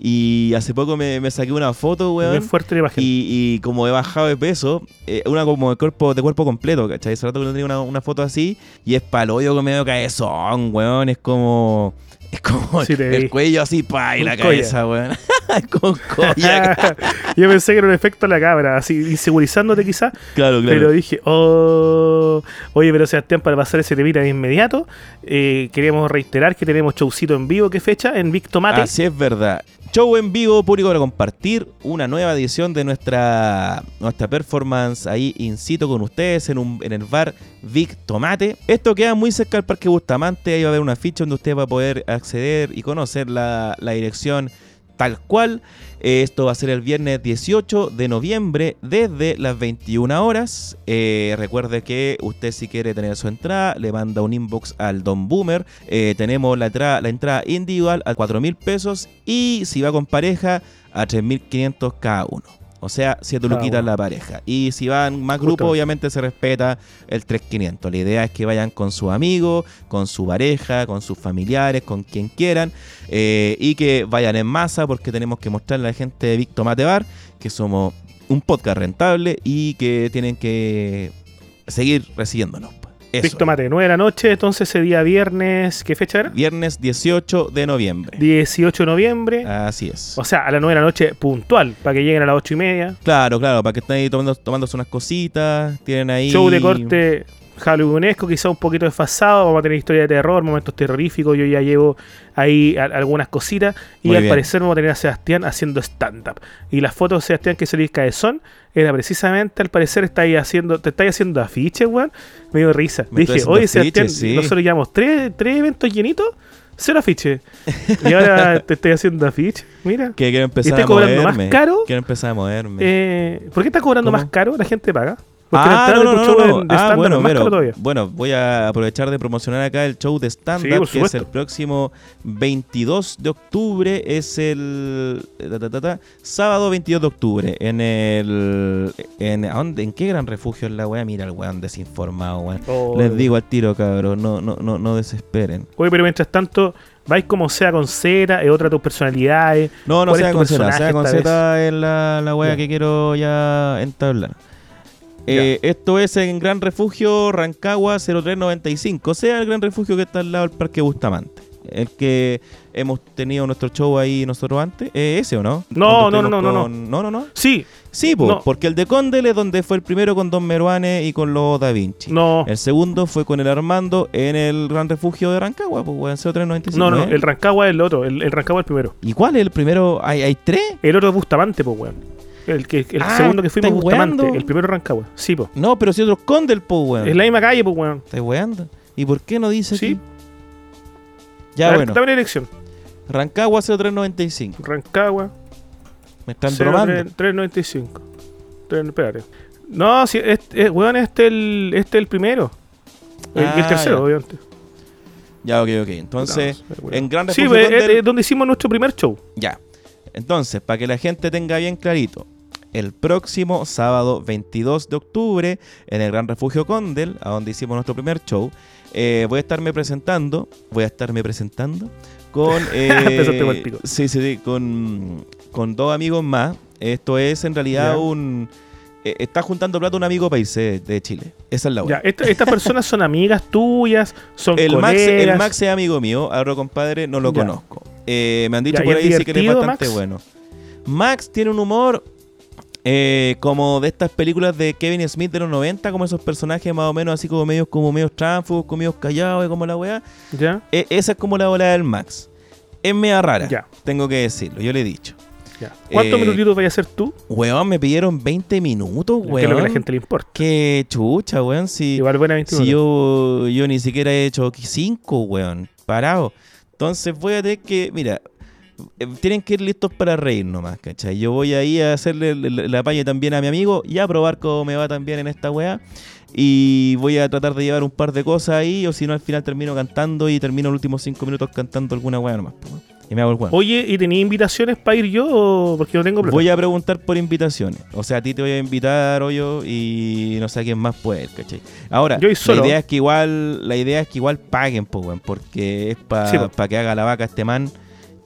Y hace poco me, me saqué una foto, Bien weón. fuerte la imagen. Y, y como he bajado de peso, eh, una como de cuerpo, de cuerpo completo, ¿cachai? Hace rato que no tenía una, una foto así y es pa'l hoyo que medio cabezón, weón. Es como. Es como Sí, el cuello así, pa, y la cabeza, weón. Con collar. Yo pensé que era un efecto en la cámara, así insegurizándote quizás. claro, claro. Pero dije, oh. Oye, pero Sebastián, para pasar ese temita de inmediato, eh, queremos reiterar que tenemos showcito en vivo. ¿Qué fecha? En Vic Tomate. Así es verdad. Show en vivo, público para compartir una nueva edición de nuestra, nuestra performance ahí in situ con ustedes en, un, en el bar Vic Tomate. Esto queda muy cerca del Parque Bustamante, ahí va a haber una ficha donde usted va a poder acceder y conocer la, dirección tal cual. Eh, Esto va a ser el viernes 18 de noviembre desde las 21 horas. Eh, recuerde que usted si quiere tener su entrada, le manda un inbox al Don Boomer. Eh, tenemos la entrada, la entrada individual a 4 mil pesos y si va con pareja a 3.500 cada uno. O sea, 7 Cada luquitas la pareja. Y si van más grupos, obviamente se respeta el 3.500. La idea es que vayan con sus amigos, con su pareja, con sus familiares, con quien quieran. eh, y que vayan en masa porque tenemos que mostrarle a la gente de Big Tomate Bar que somos un podcast rentable y que tienen que seguir recibiéndonos. Eso. Vic Tomate, 9 de la noche, entonces ese día viernes, ¿qué fecha era? Viernes 18 de noviembre. 18 de noviembre. Así es. O sea, a las 9 de la noche puntual, para que lleguen a las 8 y media. Claro, claro, para que estén ahí tomando, tomándose unas cositas, tienen ahí... Show de corte Halloweenesco, quizá un poquito desfasado. Vamos a tener historia de terror, momentos terroríficos. Yo ya llevo ahí a- algunas cositas. Y Muy al bien. parecer vamos a tener a Sebastián haciendo stand-up. Y la foto de Sebastián que salió cabezón era precisamente, al parecer, está ahí haciendo, te estáis haciendo afiches, weón. Me dio risa. Me estoy Dije, oye, afiches, Sebastián, sí. nosotros llevamos tres, tres eventos llenitos, cero afiches. y ahora te estoy haciendo afiches. Mira. Que quiero empezar ¿Y estás a cobrando moverme. más caro? Quiero empezar a moverme. Eh, ¿Por qué estás cobrando ¿Cómo? más caro? La gente paga. Porque Ah, no, no, no, no. de Ah, bueno, pero- bueno, voy a aprovechar de promocionar acá el show de stand-up, que es el próximo 22 de octubre. Es el ta, ta, ta, ta, sábado 22 de octubre. En el. En. ¿En qué gran refugio es la weá? Mira el weón desinformado, weón. Oh, Les digo al tiro, cabrón. No, no, no, no desesperen. Oye, pero mientras tanto, vais como sea con Z, es otra de tus personalidades. No, no ¿Cuál es sea con Z, personaje sea con Z es la, la wea que quiero ya entablar. Eh, esto es en Gran Refugio Rancagua 0395, o sea, el Gran Refugio que está al lado del Parque Bustamante. El que hemos tenido nuestro show ahí nosotros antes. ¿Es ese o no? No, no, no, no, con- no, no, no. Sí, Sí, po, No. porque el de Condel es donde fue el primero con Don Meruane y con los Da Vinci. no. El segundo fue con el Armando en el Gran Refugio de Rancagua, pues, weón, 0395. No, no, ¿eh? el Rancagua es el otro, el, el Rancagua es el primero. ¿Y cuál es el primero? ¿Hay, hay tres? El otro es Bustamante, pues, weón. El, que, el Ah, segundo que fuimos ¿estáis Bustamante, weando? el primero Rancagua. Sí, pues. No, pero si otro es Condel, po, weón. Es la misma calle, pues, weón. ¿Estás weando? ¿Y por qué no dice Sí. aquí? Ya, A ver, bueno. Dame la dirección. Rancagua 0395. Rancagua, Me están bromando. 03- 395. Tres- Espérate. No, si, este, weón, este es el, este es el primero. El, Ah, el tercero, ya. obviamente. Ya, ok, ok. Entonces, No, en Gran Sí, pues, es, es donde hicimos nuestro primer show. Ya. Entonces, para que la gente tenga bien clarito, el próximo sábado 22 de octubre, en el Gran Refugio Condel, a donde hicimos nuestro primer show, eh, voy a estarme presentando, voy a estarme presentando con... eh, sí, sí, sí, con, con dos amigos más. Esto es en realidad un... eh, está juntando plata un amigo país de, de Chile. Esa es la buena. esta- estas personas son amigas tuyas, son El Max, el Max es amigo mío, ahora compadre no lo Ya. conozco. Eh, me han dicho Ya, ¿y por ahí sí que es bastante Max? bueno. Max tiene un humor eh, como de estas películas de Kevin Smith de los 90, como esos personajes más o menos así como medios como medios tránfugos, como medios callados como la weá. Ya, esa es como la bola del Max. Es media rara, Ya. tengo que decirlo, yo le he dicho. Ya. ¿Cuántos Eh, minutitos vaya a hacer tú? Weón, me pidieron 20 minutos, Que es lo que a la weón. gente le importa. Qué chucha, weón. Si, Igual buena 21. si yo, yo ni siquiera he hecho 5, weón. Parado. Entonces voy a tener que, mira, eh, tienen que ir listos para reír nomás, ¿cachai? Yo voy ahí a hacerle la, paña también a mi amigo y a probar cómo me va también en esta weá. Y voy a tratar de llevar un par de cosas ahí, o si no, al final termino cantando y termino los últimos 5 minutos cantando alguna weá nomás. weón. Y me hago el weón. Oye, ¿y tenía invitaciones para ir yo o porque no tengo plata? Voy a preguntar por invitaciones. O sea, a ti te voy a invitar, yo y no sé a quién más puede ir, ¿cachai? Ahora, Yo voy solo. la idea es que igual, la idea es que igual paguen, weón, porque es para Sí, po. que haga la vaca este man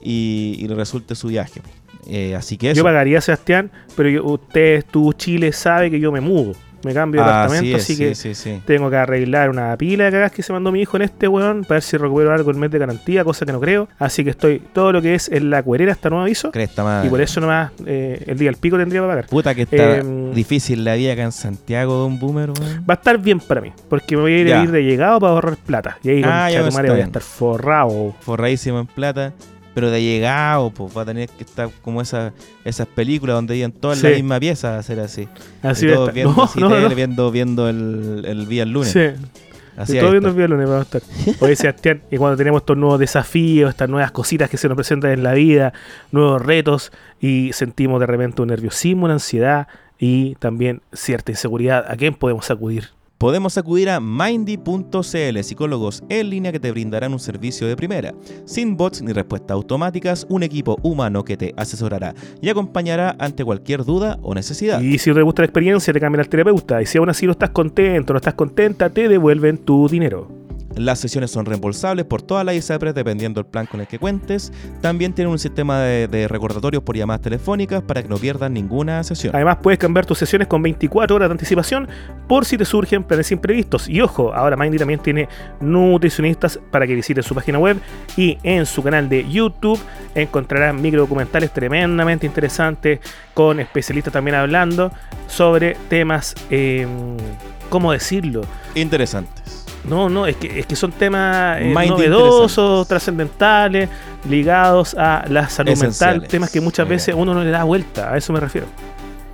y, y le resulte su viaje. Eh, así que eso. Yo pagaría, Sebastián, pero yo- usted, tú, Chile, sabe que yo me mudo. Me cambio de Así es, así sí, que sí, sí. tengo que arreglar una pila de cagas que se mandó mi hijo en este weón para ver si recupero algo el mes de garantía, cosa que no creo. Así que estoy todo lo que es en la cuerera hasta nuevo aviso. Cresta madre. Y por eso nomás eh, el día del pico tendría que pagar. Puta que está Em, difícil la vida acá en Santiago, Don Boomer, weón. Va a estar bien para mí, porque me voy a ir, a ir de llegado para ahorrar plata. Y ahí con Ah, ya, pues, voy a estar forrado. Forradísimo en plata. Pero de llegado, pues va a tener que estar como esa, esas películas donde iban todas Sí. la misma pieza, a ser así. Así todos viendo No, así no, tele, no. viendo, viendo el, el día lunes. Sí. Así todo viendo el día lunes vamos a estar. Oye, Sebastián, y cuando tenemos estos nuevos desafíos, estas nuevas cositas que se nos presentan en la vida, nuevos retos, y sentimos de repente un nerviosismo, una ansiedad y también cierta inseguridad, ¿a quién podemos acudir? Podemos acudir a Mindy.cl, psicólogos en línea que te brindarán un servicio de primera. Sin bots ni respuestas automáticas, un equipo humano que te asesorará y acompañará ante cualquier duda o necesidad. Y si no te gusta la experiencia, te cambian al terapeuta. Y si aún así no estás contento, no estás contenta, te devuelven tu dinero. Las sesiones son reembolsables por todas las ISAPRES dependiendo del plan con el que cuentes. También tienen un sistema de, de recordatorios por llamadas telefónicas para que no pierdas ninguna sesión. Además, puedes cambiar tus sesiones con 24 horas de anticipación por si te surgen planes imprevistos. Y ojo, ahora Mindy también tiene nutricionistas para que visites su página web y en su canal de YouTube encontrarás microdocumentales tremendamente interesantes con especialistas también hablando sobre temas, eh, ¿cómo decirlo? Interesantes. No, no, es que, es que son temas eh, novedosos, trascendentales, ligados a la salud mental, temas que muchas Muy veces uno no le da vuelta, a eso me refiero.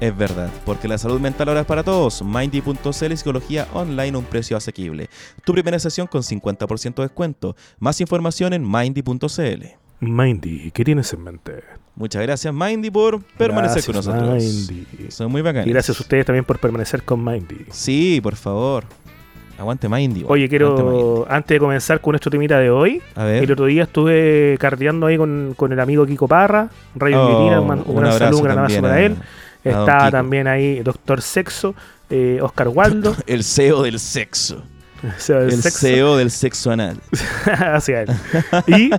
Es verdad, porque la salud mental ahora es para todos. Mindy.cl Psicología Online a un precio asequible. Tu primera sesión con 50% de descuento. Más información en Mindy.cl. Mindy, ¿qué tienes en mente? Muchas gracias, Mindy, por permanecer con nosotros. Mindy. Son muy bacanas. Y gracias a ustedes también por permanecer con Mindy. Sí, por favor. Aguante Mindy. Oye, Aguante Mindy. quiero, antes de comenzar con nuestro temita de hoy, A ver. el otro día estuve carteando ahí con, con el amigo Kiko Parra, Rayo Oh, un, un gran saludo, un gran abrazo para él. Kiko. también ahí Doctor Sexo, eh, Oscar Waldo, El CEO del sexo. o sea, El, Sexo, CEO del sexo anal. hacia él. Y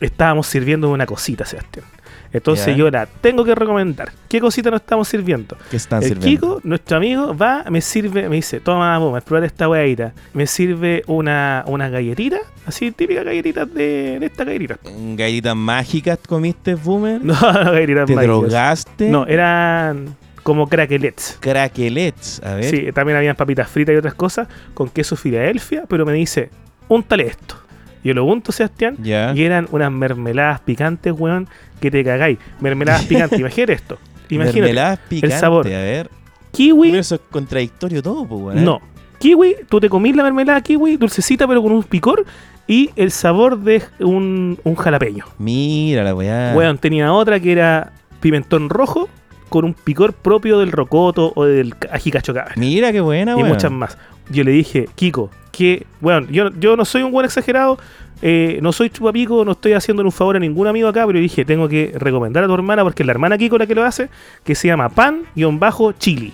estábamos sirviendo una cosita, Sebastián. Entonces yo la tengo que recomendar. ¿Qué cosita nos estamos sirviendo? ¿Qué están el sirviendo? Kiko, nuestro amigo, va, me sirve, me dice, toma, vos, prueba esta weadita. Me sirve una, una galletita, así típica galletitas de, de esta galletita. ¿Galletitas mágicas comiste, Boomer? No, no galletitas ¿Te mágicas. drogaste? No, eran como craquelets. Craquelets. A ver. Sí, también habían papitas fritas y otras cosas con queso Filadelfia, pero me dice, úntale esto. Yo lo unto, Sebastián, y eran unas mermeladas picantes, weón, que te cagáis. Mermeladas picantes, imagínate esto. Imagínate, Mermeladas picantes. sabor. A ver. kiwi, Eso es contradictorio todo, pues, weón. no. Kiwi, tú te comís la mermelada kiwi, dulcecita pero con un picor, y el sabor de un, un jalapeño. Mira la weá. Weón, tenía otra que era pimentón rojo con un picor propio del rocoto o del ají cacho cabra. Mira qué buena, y weón. muchas más. Yo le dije, Kiko, que, bueno, yo, yo no soy un buen exagerado, eh, no soy chupapico, no estoy haciéndole un favor a ningún amigo acá, pero dije, tengo que recomendar a tu hermana, porque es la hermana Kiko la que lo hace, que se llama pan-chili.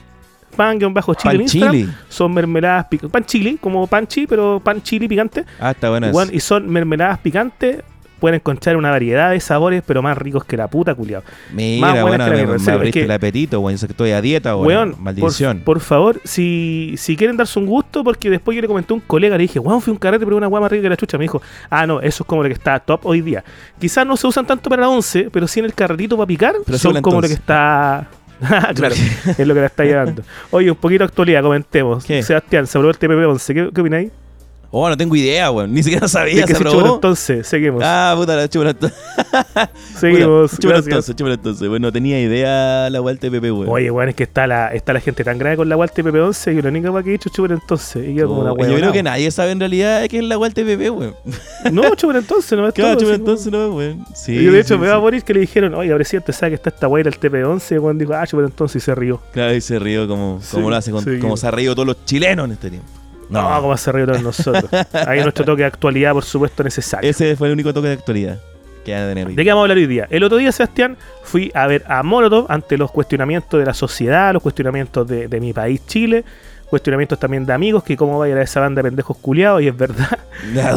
Pan-chili Pan en Instagram. chili. Son mermeladas picantes. Pan chili, como pan chili, pero pan chili picante. Ah, está esa. y son mermeladas picantes. Pueden encontrar una variedad de sabores, pero más ricos que la puta, culiao. Mira, más buena bueno, que la me, abriste es el apetito, weón. Estoy a dieta, weón. Por, Maldición. por favor, si, si quieren darse un gusto, porque después yo le comenté a un colega, le dije, weón, fui un carrete, pero una weá más rica que la chucha. Me dijo, ah, no, eso es como lo que está top hoy día. Quizás no se usan tanto para la once, pero sí en el carretito para picar, Pero son como lo que está. claro, es lo que la está llevando. Oye, un poquito de actualidad, comentemos. ¿Qué? Sebastián, se aprobó el TPP-11. ¿Qué, qué opináis? Oh, no tengo idea, weón. Ni siquiera sabía. Que ¿Se aprobó? entonces, seguimos. Ah, puta, la entonces. seguimos. Gracias. entonces, chúpala entonces. Bueno, no tenía idea la de PP, weón. Oye, weón, es que está la, está la gente tan grande con la Walter TPP-11 y la única weá que he dicho, chúper entonces. Y yo como una Oh, weá. yo creo que nadie sabe en realidad qué es la de PP, weón. No, chúper entonces, no es Claro, como- entonces, no, weón. Sí. Y yo de hecho sí, me sí. va a morir que le dijeron, oye, presidente, ¿sabe que está esta weá del TP11? Y cuando dijo, ah, entonces y se rió. Claro, y se rió como, como lo hace, con- como se ha reído todos los chilenos en este tiempo. No, como se todos nosotros. Ahí nuestro toque de actualidad, por supuesto, necesario. Ese fue el único toque de actualidad que hoy. ¿De qué vamos a hablar hoy día? El otro día, Sebastián, fui a ver a Molotov ante los cuestionamientos de la sociedad, los cuestionamientos de, de mi país, Chile, cuestionamientos también de amigos, que cómo va a ir a esa banda de pendejos culiados, y es verdad.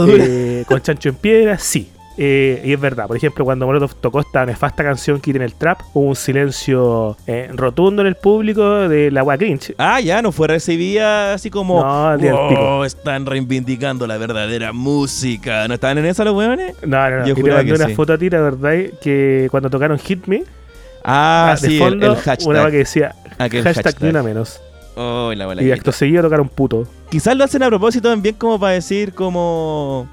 Eh, con Chancho en Piedra, sí. Eh, y es verdad, por ejemplo, cuando Molotov tocó esta nefasta canción Quiten el Trap, hubo un silencio eh, rotundo en el público de la agua cringe. Ah, ya, no fue recibida así como. No, del "Oh, pico". están reivindicando la verdadera música. ¿No estaban en esa los weones? No, no, no. Yo y te mandé que una sí. foto a ti, la verdad, que cuando tocaron Hit Me, Ah, de sí, el- fondo, el, hashtag. una que decía Aquel hashtag, hashtag. ni una menos. Oh, la y acto seguido tocaron puto. Quizás lo hacen a propósito también como para decir como...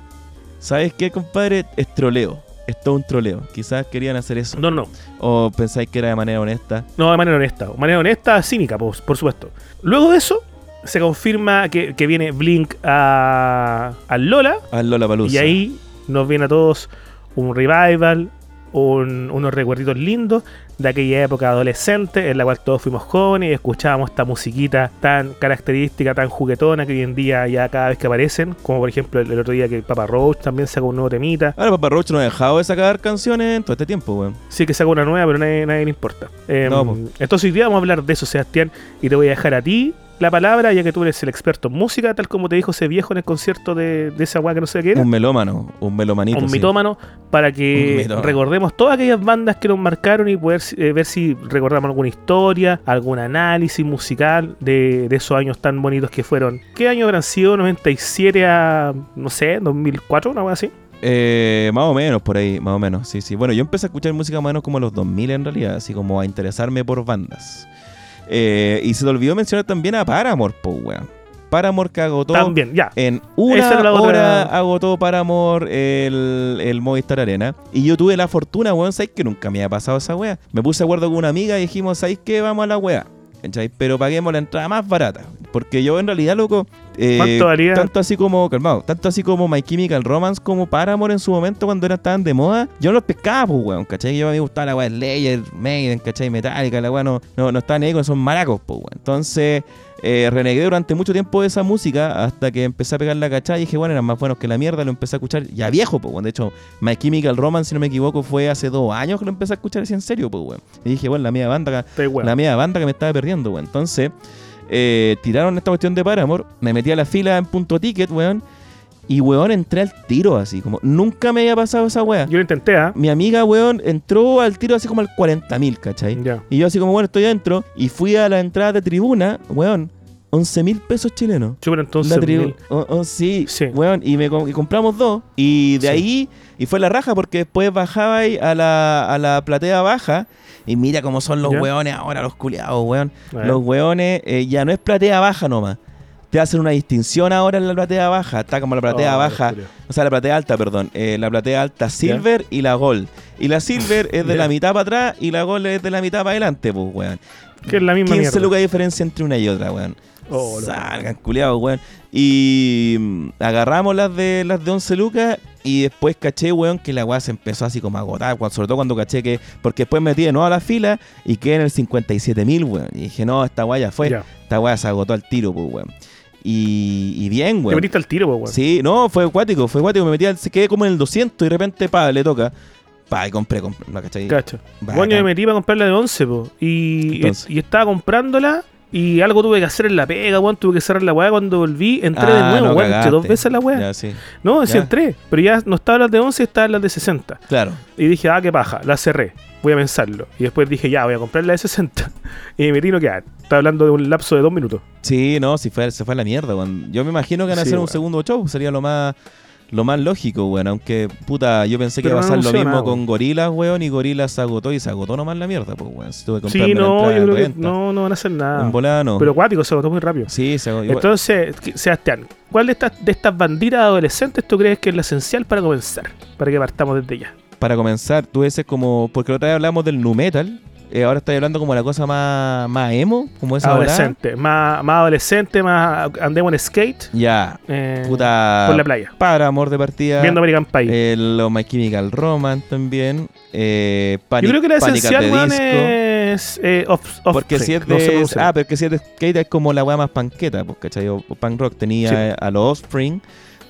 ¿Sabes qué, compadre? Es troleo. Es todo un troleo. Quizás querían hacer eso. No, no. O pensáis que era de manera honesta. No, de manera honesta. De manera honesta, cínica, por, por supuesto. Luego de eso, se confirma que, que viene Blink a, al Lola. Al Lola Y ahí nos viene a todos un revival, un- unos recuerditos lindos de aquella época adolescente en la cual todos fuimos jóvenes y escuchábamos esta musiquita tan característica, tan juguetona que hoy en día ya cada vez que aparecen, como por ejemplo el, el otro día que Papa Roach también sacó un nuevo temita. Ahora Papa Roach no ha dejado de sacar canciones en todo este tiempo, weón. Sí que sacó una nueva, pero a nadie, nadie le importa. No, po. entonces hoy día vamos a hablar de eso, Sebastián, y te voy a dejar a ti la palabra, ya que tú eres el experto en música, tal como te dijo ese viejo en el concierto de, de esa weá que no sé qué era. Un melómano, un melomanito. un sí. mitómano para que mitómano. recordemos todas aquellas bandas que nos marcaron y poder eh, ver si recordamos alguna historia, algún análisis musical de, de esos años tan bonitos que fueron. ¿Qué año habrán sido? ¿97 a, no sé, 2004, una cosa así? Eh, más o menos, por ahí, más o menos, sí, sí. Bueno, yo empecé a escuchar música más o menos como a los 2000 en realidad, así como a interesarme por bandas. Eh, y se te olvidó mencionar también a Paramore, po, weón. Paramore que agotó También, ya. en una hora otra. agotó Paramore el, el Movistar Arena. Y yo tuve la fortuna, weón, ¿sabes que nunca me había pasado esa wea? Me puse de acuerdo con una amiga y dijimos, ¿sabes qué? Vamos a la wea. ¿cachai? Pero paguemos la entrada más barata. Porque yo en realidad, loco, Eh. Tanto así como, calmado, tanto así como My Chemical Romance como Paramore en su momento cuando eran estaban de moda, yo no los pescaba, pues, weón, ¿cachai? Yo a mí me gustaba la weá Slayer, Maiden, ¿cachai? Metallica, la weá no, no, no estaban ahí con esos maracos, pues, weón. Entonces, eh, renegué durante mucho tiempo de esa música hasta que empecé a pegar la cachada y dije, bueno, eran más buenos que la mierda, lo empecé a escuchar ya viejo, pues, weón. De hecho, My Chemical Romance, si no me equivoco, fue hace dos años que lo empecé a escuchar así en serio, pues, weón. Y dije, bueno, la mía banda, weón. la media banda que me estaba perdiendo, weón. Entonces, eh, tiraron esta cuestión de Paramore, me metí a la fila en punto ticket, weón. Y, weón, entré al tiro así, como nunca me había pasado esa weá. Yo lo intenté, ¿ah? Mi amiga, weón, entró al tiro así como al 40.000, ¿cachai? Y yo así como, bueno, estoy adentro. Y fui a la entrada de tribuna, weón, 11 mil pesos chilenos. Entonces. La tribu- mil. oh, oh, sí, Sí. weón, y, me, y compramos dos. Y de Sí. ahí, y fue la raja porque después bajaba ahí a la, a la platea baja. Y mira cómo son los ¿Ya? weones ahora, los culiados, weón. Los weones eh, ya no es platea baja nomás. Te hacen una distinción ahora en la platea baja. Está como la platea Oh, baja. O sea, la platea alta, perdón. Eh, la platea alta silver y la gold. Y la silver es de Ya. la mitad para atrás y la gold es de la mitad para adelante, pues, weón. Que es la misma 15 mierda. lucas de diferencia entre una y otra, weón. Oh, Salgan, culiados, weón. Y mm, agarramos las de las de 11 lucas y después caché, weón, que la weá se empezó así como a agotar. cuando- sobre todo cuando caché que. Porque después metí de nuevo a la fila y quedé en el 57 mil, weón. Y dije, no, esta weá ya fue. Ya. Esta weá se agotó al tiro, pues, weón. Y, y bien, Te weón. metiste al tiro, pues, weón. Sí, no, fue acuático, fue acuático. Me metí al, se quedé como en el 200 y de repente, pa, le toca. Pa, y compré, compré. ¿no, cachai? Cacho. Bacán. Bueno, yo me metí para comprar la de 11, po. Y, Entonces. y estaba comprándola. Y algo tuve que hacer en la pega, weón. Tuve que cerrar la weá cuando volví. Entré de Ah, nuevo, no, weón. Dos veces la weá. Sí. No, sí entré. Pero ya no estaban las de 11, estaban las de 60. Claro. Y dije, ah, qué paja. La cerré. Voy a pensarlo. Y después dije, ya, voy a comprar la de 60. Y me metí no quedar. Estaba hablando de un lapso de dos minutos. Sí, no, si fue, se fue a la mierda, weón. Yo me imagino que van a Sí, hacer un segundo show, sería lo más lo más lógico, weón. Aunque, puta, yo pensé que iba a no pasar lo mismo nada, con. Gorilas, weón, y Gorilas se agotó y se agotó nomás la mierda, pues, weón. Si tuve que Sí, no, yo creo que no, no van a hacer nada. En volada no. Pero cuático, se agotó muy rápido. sí, se agotó. Entonces, Sebastián, ¿cuál de estas, de estas banditas adolescentes tú crees que es la esencial para comenzar? Para que partamos desde ya. Para comenzar, tú ese como... Porque la otra vez hablamos del nu metal. Eh, ahora estás hablando como la cosa más, más emo, como esa. Adolescente. Más, más adolescente, más andemos en skate. Ya, eh, puta... Por la playa. Para amor de partida. Viendo American Pie. Eh, los My Chemical Romance también. Eh, Panic, Yo creo que la esencial, weón, es eh, off, Porque si es de. no ah, pero que si es de skate es como la weá más panqueta, pues, ¿cachai? O, o punk rock. Tenía Sí. a los Offspring,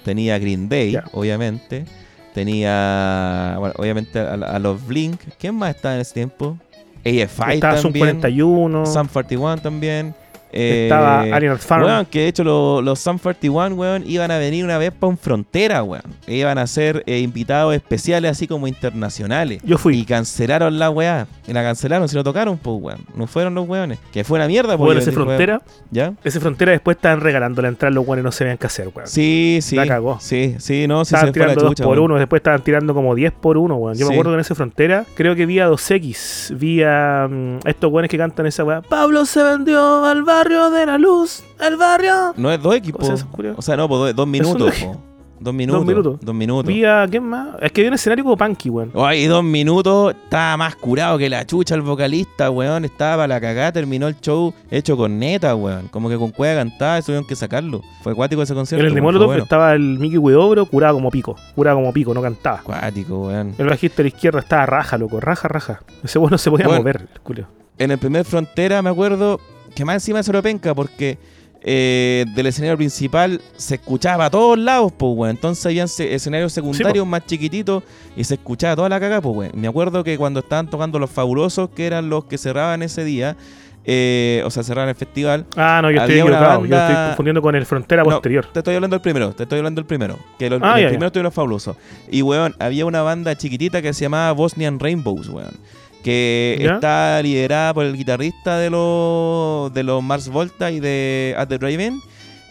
tenía a Green Day, obviamente. Tenía, bueno, obviamente a, a los Blink. ¿Quién más estaba en ese tiempo? AFI Zoom también. 41. Sum 41 también. Eh, estaba Animal Farm. Weón, que de hecho lo- los Sum 41, weón, iban a venir una vez para un frontera, weón. Iban a ser eh, invitados especiales así como internacionales. Yo fui. Y cancelaron la weá. Y la cancelaron, si lo tocaron, pues weón. No fueron los weones. Que fue una mierda, pues. Bueno, ese weón, frontera. ¿Ya? Ese frontera después estaban regalando la entrada, los guanes no se vean qué hacer, weón. Sí, sí. La cagó. Sí, sí, no, sí estaban se fue la tirando 2 chucha, por weón. 1, después estaban tirando como 10 por 1, weón. Yo me acuerdo que en esa frontera, creo que vi a 2X, vi a mm, estos weones que cantan esa weá. Pablo se vendió al barrio de la luz, el barrio. No es dos equipos. O sea. O no, pues dos, minutos, dos- po. Dos minutos. minutos. Dos minutos. Vi a, ¿quién más? Es que vi un escenario como punky, weón. Ay, dos minutos, estaba más curado que la chucha el vocalista, weón. Estaba para la cagada, terminó el show hecho con neta, weón. Como que con cueva cantada, eso tuvieron que sacarlo. Fue acuático ese concierto. En el de Molotov bueno. estaba el Mickey Huidobro curado como pico. Curado como pico, no cantaba. Acuático, weón. El bajista de la izquierda estaba raja, loco. Raja, raja. Ese weón no se podía Bueno. mover, el culio. En el primer frontera me acuerdo que más encima se lo penca porque eh, del escenario principal se escuchaba a todos lados, pues, weón. Entonces habían se- escenarios secundarios más chiquititos y se escuchaba toda la caga, pues, weón. Me acuerdo que cuando estaban tocando los fabulosos, que eran los que cerraban ese día, eh, o sea, cerraban el festival, Ah, no, yo estoy Había equivocado. Yo estoy confundiendo con el Frontera No, posterior. Te estoy hablando del primero, te estoy hablando del primero. Que lo- Ah, el ya, primero ya. estuvieron fabulosos. Y, weón, había una banda chiquitita que se llamaba Bosnian Rainbows, weón. Que ¿Ya? está liderada por el guitarrista de los de los Mars Volta y de At the Drive-In.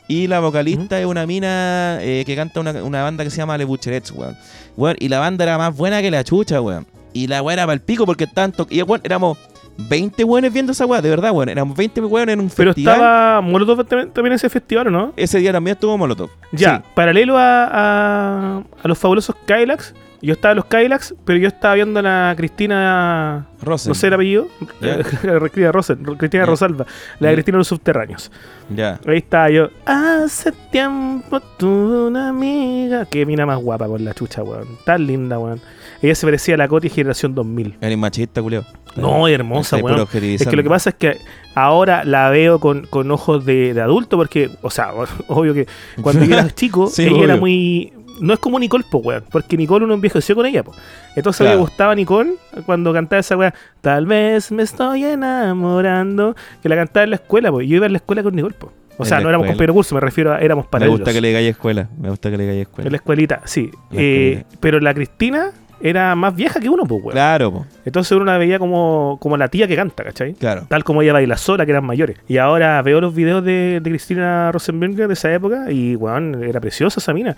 Y la vocalista es una mina eh, que canta una, una banda que se llama Le Butcherets, weón. Weón, Y la banda era más buena que la chucha, weón. Y la weón era para el pico porque tanto. Y weón, éramos 20 weones viendo esa weón, de verdad, weón. Éramos 20 weones en un Pero festival. estaba Molotov también, también en ese festival, ¿o no? Ese día también estuvo Molotov. Ya, Sí. paralelo a, a, a los fabulosos Kylax, Yo estaba en los Kylax, pero yo estaba viendo a la Cristina. Rosen. No sé el apellido. Cristina Rosen, Cristina Ya. Rosalba. La de. Cristina de los Subterráneos. Ya. Ahí estaba yo. Hace tiempo tuve una amiga. Qué mina más guapa con la chucha, weón. Tan linda, weón. Ella se parecía a la Coti generación 2000. Eres machista, culeo. No, hermosa, weón. Es que lo que pasa es que ahora la veo con, con ojos de, de adulto porque, o sea, obvio que cuando yo era chico, Sí, ella era muy... No es como Nicole, weón. Porque Nicole uno envejeció con ella, po. Entonces a mí Claro. me gustaba Nicole cuando cantaba esa weá. Tal vez me estoy enamorando. Que la cantaba en la escuela, po. Y yo iba a la escuela con Nicole, po. O En sea, no éramos compañeros de curso, me refiero a éramos Me paralelos. gusta que le digáis escuela. Me gusta que le digáis En escuela. la escuelita, sí. La Eh, pero la Cristina era más vieja que uno, pues, weón. Claro, po. Entonces uno la veía como, como la tía que canta, ¿cachai? Claro. Tal como ella baila sola, que eran mayores. Y ahora veo los videos de, de Cristina Rosenberger de esa época y, weón, era preciosa esa mina.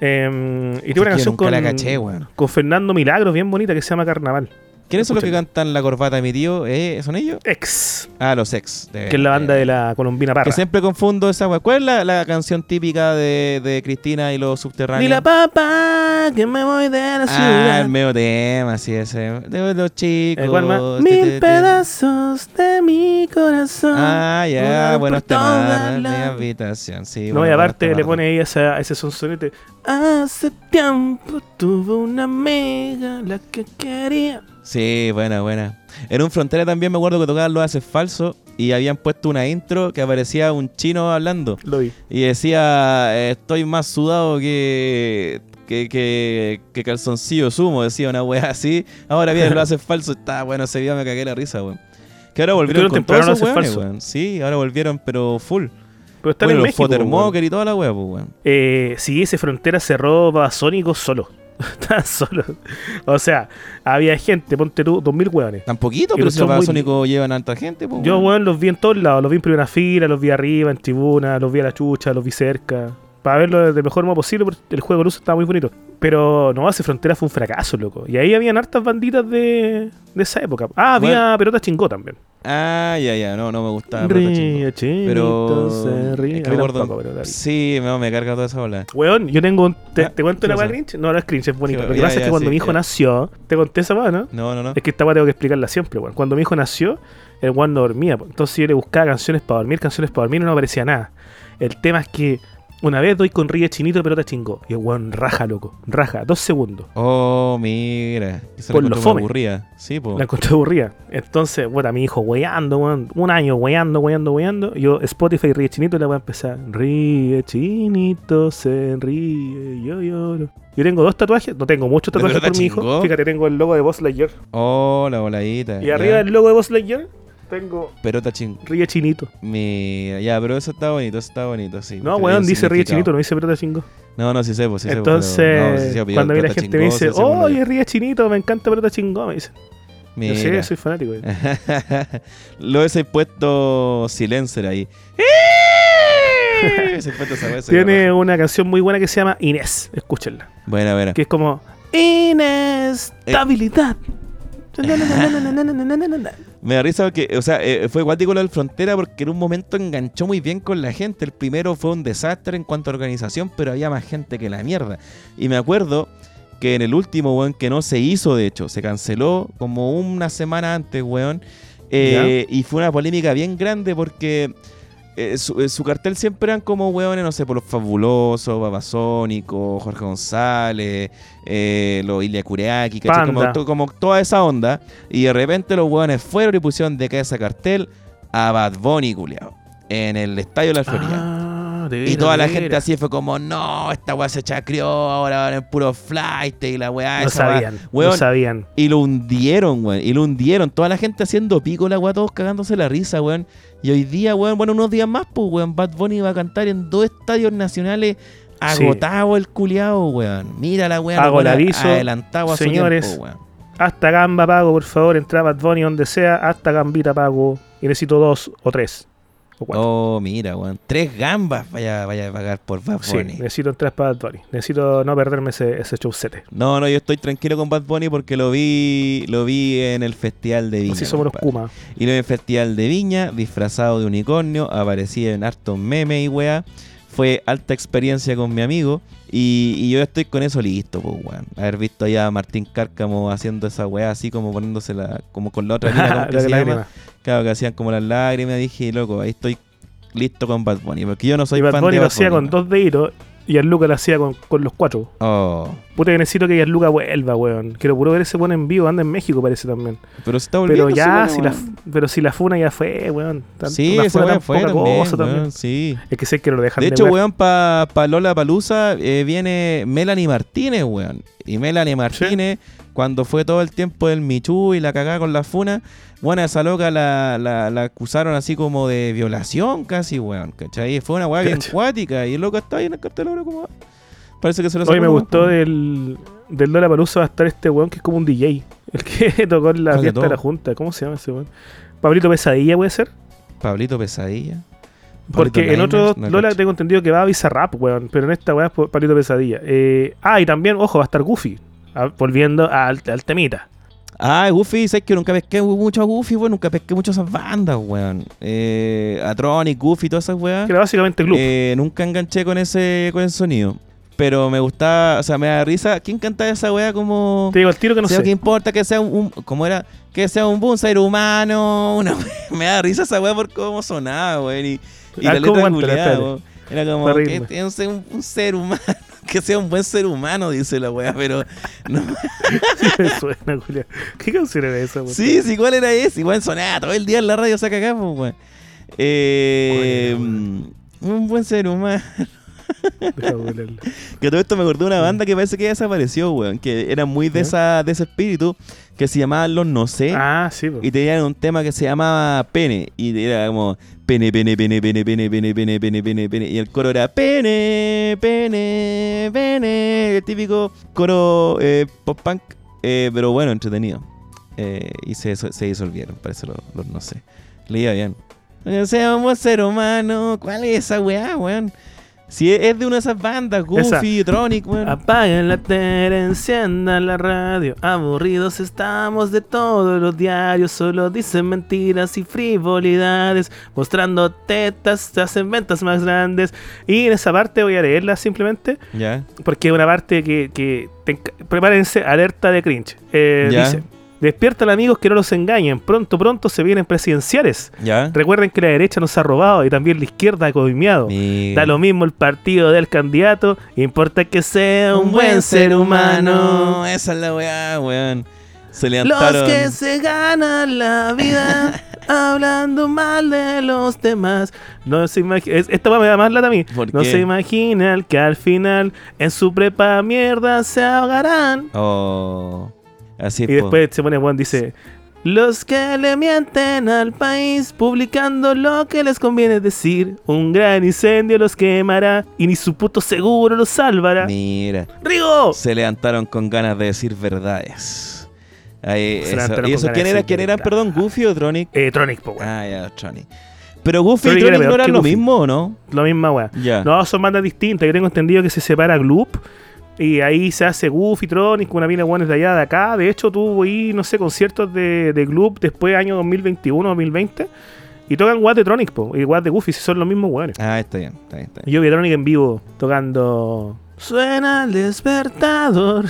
Eh, y tiene una canción con, caché, con Fernando Milagros bien bonita que se llama Carnaval. ¿Quiénes son los que cantan la corbata de mi tío? ¿Eh? ¿Son ellos? Ex, Ah, los ex. de- que es la banda de la colombina Parra. Que siempre confundo esa weá. ¿Cuál es la, la canción típica de, de Cristina y los subterráneos? Ni la papa, que me voy de la Ah, ciudad. el medio tema, sí, ese. De los chicos. Eh, ¿cuál más? te, te, Mil te. pedazos de mi corazón. Ah, ya, Volar bueno, por este toda tema de mi la- habitación, sí. No, bueno, y aparte buenos le temas. pone ahí esa, ese sonsonete. Hace tiempo tuve una amiga, la que quería. Sí, buena, buena. En un frontera también me acuerdo que tocaban los haces falsos y habían puesto una intro que aparecía un chino hablando Lo vi. y decía, eh, estoy más sudado que, que, que, que calzoncillo sumo, decía una wea así. Ahora bien, lo haces falso, está bueno, ese video me cagué la risa, weón. Que ahora volvieron con todos esos weones, weón. Sí, ahora volvieron, pero full. Pero están Bueno, en los México. Y toda la wea, pues, weón. Eh, sí, ese frontera cerró Babasónico solo. Estaba solo. O sea, había gente, ponte tú, dos mil hueones. Tan poquito, pero si los llevan a tanta gente, pues, Yo, weón, los vi en todos lados. Los vi en primera fila, los vi arriba, en tribuna, los vi a la chucha, los vi cerca. Para verlo el mejor modo posible, porque el juego de luz estaba muy bonito. Pero no, ese frontera fue un fracaso, loco. Y ahí habían hartas banditas de, de esa época. Ah, había Bueno. Chingó también. Ah, ya, ya, no, no me gustaba. Ríe, chinito, Pero. se ríe. pero la vi. Sí, me, me carga toda esa ola. Weón, yo tengo un. Te, Ah, te cuento ¿qué una weá cringe. No, no es cringe, es bonito. Sí, Lo que ya, pasa es que cuando mi hijo nació, te conté esa weá, ¿no? No, no, no. Es que esta weá tengo que explicarla siempre, weón. Cuando mi hijo nació, el weón no dormía. Entonces yo le buscaba canciones para dormir, canciones para dormir y no aparecía nada. El tema es que una vez doy con Ríe Chinito, pero te chingó. Y el weón raja, loco. Raja, dos segundos. Oh, mira. Esa Por la lo encuentro fome. muy aburrida. Sí, po. La encontré aburrida. Entonces, bueno, mi hijo weyando, weón. Un año weyando, weyando, weyando. Yo, Spotify, Ríe Chinito, la voy a empezar. Ríe Chinito, se ríe, yo lloro. Yo tengo dos tatuajes, no tengo muchos ¿De tatuajes por mi hijo. Fíjate, tengo el logo de Boss Lightyear. Oh, la voladita. Y ya. arriba del logo de Boss Lightyear tengo Pelota ching. Ríe Chinito. Mira, ya, pero eso está bonito, eso está bonito, sí. No, weón, dice Ríe. Chinito, no dice pelota chingo. No, no, sí sé, pues sí sé, pues, Entonces, pero- no, sí sé, cuando viene la gente me dice, sí oye, Ríe Chinito, me encanta pelota chingó, me dice. Yo sé, Mira. soy fanático. Lo ese puesto silencer ahí. Tiene una canción muy buena que se llama Inés, escúchenla. Buena, buena. Que es como Inestabilidad. Me da risa porque, o sea, eh, fue cuático lo del Frontera porque en un momento enganchó muy bien con la gente. El primero fue un desastre en cuanto a organización, pero había más gente que la mierda. Y me acuerdo que en el último, weón, que no se hizo, de hecho, se canceló como una semana antes, weón. eh, y fue una polémica bien grande porque eh, su, eh, su cartel siempre eran como weones, no sé, por los fabulosos, Babasónico, Jorge González, eh, los Ilia Kuriaki. Como, to- como toda esa onda. Y de repente los weones fueron y pusieron de cabeza cartel a Bad Bunny, culiao, en el estadio de la Florida. Ah, de Y toda la gente así fue como, no, esta weá se chacrió, ahora van en puro flight y la weá No esa weá". sabían, no Weón, sabían. y lo hundieron, weón. Y lo hundieron. Toda la gente haciendo pico la weá, todos cagándose la risa, weón. Y hoy día, weón, bueno, unos días más, pues, weón, Bad Bunny va a cantar en dos estadios nacionales Sí. agotado el culiao, weón. Mira la weá, Hago el aviso, adelantado a su señores. tiempo, weón. Hasta gamba pago, por favor, entra Bad Bunny donde sea. Hasta gambita pago. Y necesito dos o tres. O cuatro. Oh, mira, weón. Tres gambas vaya, vaya a pagar por Bad sí, Bunny. necesito entrar para Bad Bunny. Necesito no perderme ese, ese showcete. No, no, yo estoy tranquilo con Bad Bunny porque lo vi, lo vi en el Festival de Viña. Así somos los. Kuma. Y lo vi en el Festival de Viña, disfrazado de unicornio, aparecía en hartos memes y weá. fue alta experiencia con mi amigo. Y, y yo estoy con eso listo, pues, weón. Haber visto allá a Martín Cárcamo haciendo esa weá así como poniéndosela, como con la otra mina, ¿cómo que La se llama? Claro, que hacían como las lágrimas. Dije, loco, ahí estoy listo con Bad Bunny. Porque yo no soy Y Bad fan Bunny de lo Bad hacía Bunny, con dos deditos y Luca lo hacía con, con los cuatro. Oh, Puta que necesito que Luca vuelva, weón. Quiero puro ver ese weón en vivo, anda en México parece también. pero se está volviendo. Pero ya, si la, pero si la funa ya fue, weón. Tan- Sí, una esa fue también, cosa también. weón, sí. Es que sé que lo dejan De de, hecho, wear. weón, para pa Lola Palusa viene Melanie Martínez, weón. Y Melanie Martínez, cuando fue todo el tiempo del Michu y la cagada con la funa, bueno, esa loca la, la, la acusaron así como de violación casi, weón. ¿Cachai? Fue una weá bien cuática y el loco está ahí en el cartel ahora como... Parece que se lo Hoy me gustó del, del Lola Palusa va a estar este weón que es como un DJ. El que tocó en la ¿Cuál de fiesta de la? Junta. ¿Cómo se llama ese weón? Pablito Pesadilla puede ser. Pablito Pesadilla. Porque en otro no Lola tengo entendido que va a Bizarrap, weón. Pero en esta weá es Pablito Pesadilla. Eh, ah, y también, ojo, va a estar Goofy. Ah, volviendo al, al temita. Ah, Goofy, sabes que nunca pesqué mucho a Goofy, weón. Nunca pesqué mucho esas bandas, weón. Eh, a Tronic, Goofy, todas esas weas. Que era básicamente Gloop. Eh, nunca enganché con ese, con ese sonido. Pero me gustaba, o sea, me da risa. ¿Quién cantaba esa wea como.? Te digo el tiro que no sea, sé. ¿Qué importa que sea un, un- ¿Cómo era? Que sea un buen ser humano. Una me da risa esa wea por cómo sonaba, weón. Y, y la letra culiada. Era como que sea un, ser- un ser humano. Que sea un buen ser humano, dice la wea. Pero no, Sí me suena, Julia. ¿Qué canción era esa, weón? Sí, sí, ¿cuál era ese? Igual sonaba todo el día en la radio, saca acá, pues. Eh, un buen ser humano. Que todo esto me acordó de una banda que parece que ya desapareció, weón. Que era muy de, esa, de ese espíritu, que se llamaban Los No Sé. Ah, sí, po. Y tenían un tema que se llamaba Pene. Y era como pene, pene, pene, pene, pene, pene, pene, pene, pene, pene. Y el coro era pene, pene, pene. El típico coro eh, pop punk. eh, pero bueno, entretenido. Eh, y se, se disolvieron, parece los, los no sé. Leía bien. Un buen ser humano. ¿Cuál es esa weá, weón? Si es, es de una de esas bandas, Goofy, Tronic, weón. Apaguen la tele, enciendan la radio. Aburridos estamos de todos los diarios. Solo dicen mentiras y frivolidades. Mostrando tetas, se hacen ventas más grandes. Y en esa parte voy a leerla simplemente. Ya. Porque es una parte que. que te prepárense, alerta de cringe. Eh. Dice: Despiertan amigos que no los engañen. Pronto, pronto se vienen presidenciales. Ya. Recuerden que la derecha nos ha robado y también la izquierda ha coimeado. Mira. Da lo mismo el partido del candidato, importa que sea un, buen ser humano. Esa es la weá, weón. Se Los levantaron. que se ganan la vida hablando mal de los demás. No se imagina. Esta me da más lata a mí. ¿Por No qué? se imaginan que al final en su prepa mierda se ahogarán. Oh. Así Y po. después se pone Juan, dice. Los que le mienten al país, publicando lo que les conviene decir. Un gran incendio los quemará y ni su puto seguro los salvará. Mira. ¡Rigo! Se levantaron con ganas de decir verdades. Ahí, Se eso. ¿Y eso quién era? ¿Quién eran, perdón? ¿Goofy o Tronic? Eh, Tronic, po, weón. Ah, ya, Tronic. Pero Goofy y Tronic no eran lo Goofy. mismo, ¿o no? La misma weá. Ya. No, son bandas distintas. Yo tengo entendido que se separa Gloop. Y ahí se hace Goofy, Tronic, con una mina buenas de allá, de acá. De hecho, tuvo ahí, no sé, conciertos de, de Gloop después, año 2021, 2020. Y tocan Watt de Tronic, po, y Watt de Goofy, si son los mismos weones. Ah, está bien, está bien, está bien. Yo vi a Tronic en vivo tocando. Suena el despertador.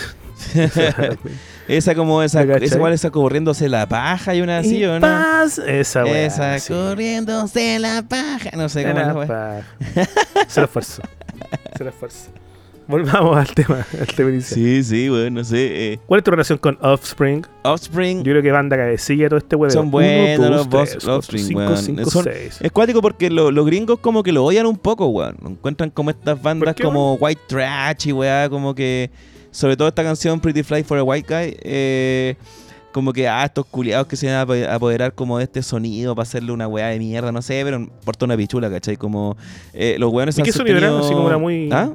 Esa como esa, esa igual esa corriéndose la paja y una así, Y ¿o no? paz. Esa weá. esa sí. corriéndose la paja. No sé cómo la Se lo esfuerzo. Se lo esfuerzo. Volvamos al tema, al tema inicial. Sí, sí, weón, no sé. eh, ¿Cuál es tu relación con Offspring? Offspring Yo creo que banda cabecilla todo este weón. Son buenos los Boss- Offspring, weón. Son- seis. Es cuático porque lo- los gringos como que lo odian un poco, weón. Encuentran como estas bandas qué, como White Trash y weá, como que... Sobre todo esta canción Pretty Fly for a White Guy, eh, como que, ah, estos culiados que se van a apo- apoderar como de este sonido para hacerle una weá de mierda, no sé, pero porta una pichula, ¿cachai? Como eh, los weones ¿Y han qué sonido Así como era muy- ¿Ah?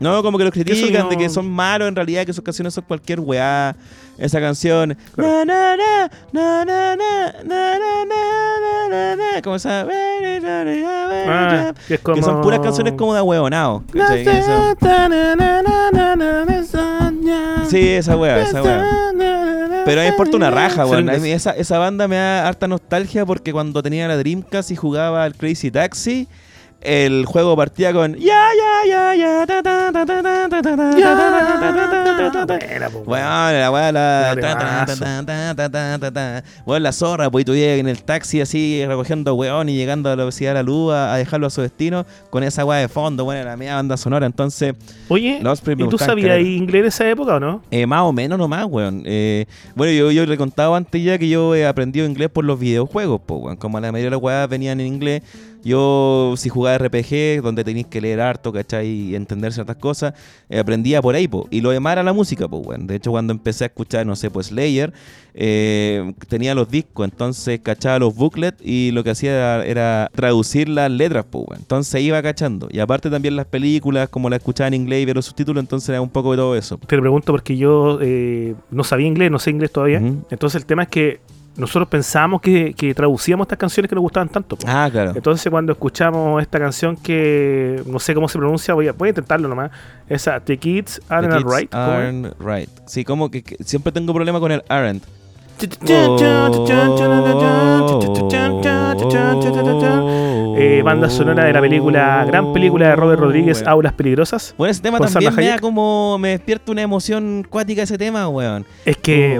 No, como que los critican no. de que son malos en realidad, que sus canciones son cualquier weá. Esa canción. Como esa. Que, son puras canciones como de huevonao. Sí, esa weá, esa weá. Pero es por una raja, weón. Esa, esa banda me da harta nostalgia porque cuando tenía la Dreamcast y jugaba al Crazy Taxi el juego partía con ya ya ya ya ta, ta, ta, ta, ta, ta, ta, ta, Ya, ta, ta, ta, ta, ta, ta. buena, po, Weón, la weá, la. Ya, ta, ta, ta, temazo. ta, ta, ta, ta, ta. Weón, la zorra, pues tú llegas en el taxi así recogiendo weón y llegando a la velocidad de la luz a, dejarlo a su destino con esa weá de fondo, bueno, la media banda sonora. Entonces, Oye, ¿y tú sabías inglés en esa época o no? eh, más o menos nomás, weón. Eh, bueno, yo, yo le contaba antes ya que yo he aprendido inglés por los videojuegos, pues, weón. Como la mayoría de las weas venían en inglés, yo si jugaba RPG, donde tenéis que leer harto, ¿cachai? Y entender ciertas cosas, eh, aprendía por ahí, po. Y lo demás era la música, pues, weón. De hecho, cuando empecé a escuchar, no sé, pues Slayer, eh, tenía los discos, entonces cachaba los booklets y lo que hacía era, era traducir las letras, pues, weón. Entonces iba cachando. Y aparte también las películas, como las escuchaba en inglés y ver los subtítulos, entonces era un poco de todo eso. Te lo pregunto porque yo eh, no sabía inglés, no sé inglés todavía. Entonces el tema es que nosotros pensábamos que, que traducíamos estas canciones que nos gustaban tanto. po. Ah, claro. Entonces cuando escuchamos esta canción que no sé cómo se pronuncia, voy a, voy a intentarlo nomás. Esa The Kids Aren't kids Alright. ¿cómo es? aren't right. Sí, como que, que siempre tengo problema con el aren't. Eh, banda sonora de la película, gran película de Robert Rodríguez, Bueno. Aulas Peligrosas. Bueno, ese tema también me da como. Me despierta una emoción cuática ese tema, weón. Es que.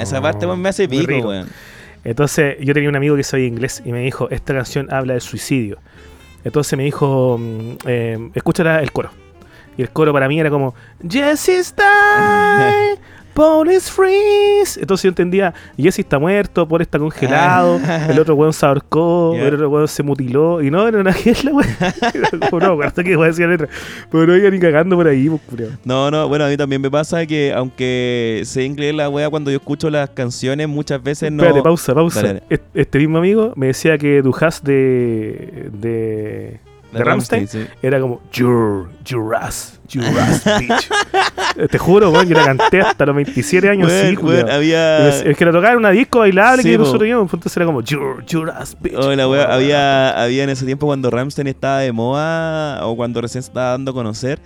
Esa parte me hace pico, weón. Entonces yo tenía un amigo que sabía inglés y me dijo, esta canción habla de suicidio. Entonces me dijo, mm, eh, escúchala el coro. Y el coro para mí era como, Jesse's die, Paul is freeze. Entonces yo entendía, Jesse está muerto, Paul está congelado, el otro weón se ahorcó, el otro weón se mutiló. Y no, era una la weón. no, acuerdo que decía letra. Pero no iba ni cagando por ahí, pues. No, no, bueno, a mí también me pasa que aunque sé inglés la wea cuando yo escucho las canciones, muchas veces no. Espérate, pausa, pausa. Dale, dale. Est- Este mismo amigo me decía que Dujas de, de, de Rammstein sí. era como Your, your ass, your ass, bitch. Te juro, weón, que la canté hasta los 27 años así, weón, culiao. había. Es, es que la tocaban en una disco bailable Sí, que nosotros íbamos, entonces era como Your, your ass, bitch. Oh, la wea, había, había en ese tiempo cuando Ramstein estaba de moda o cuando recién se estaba dando a conocer.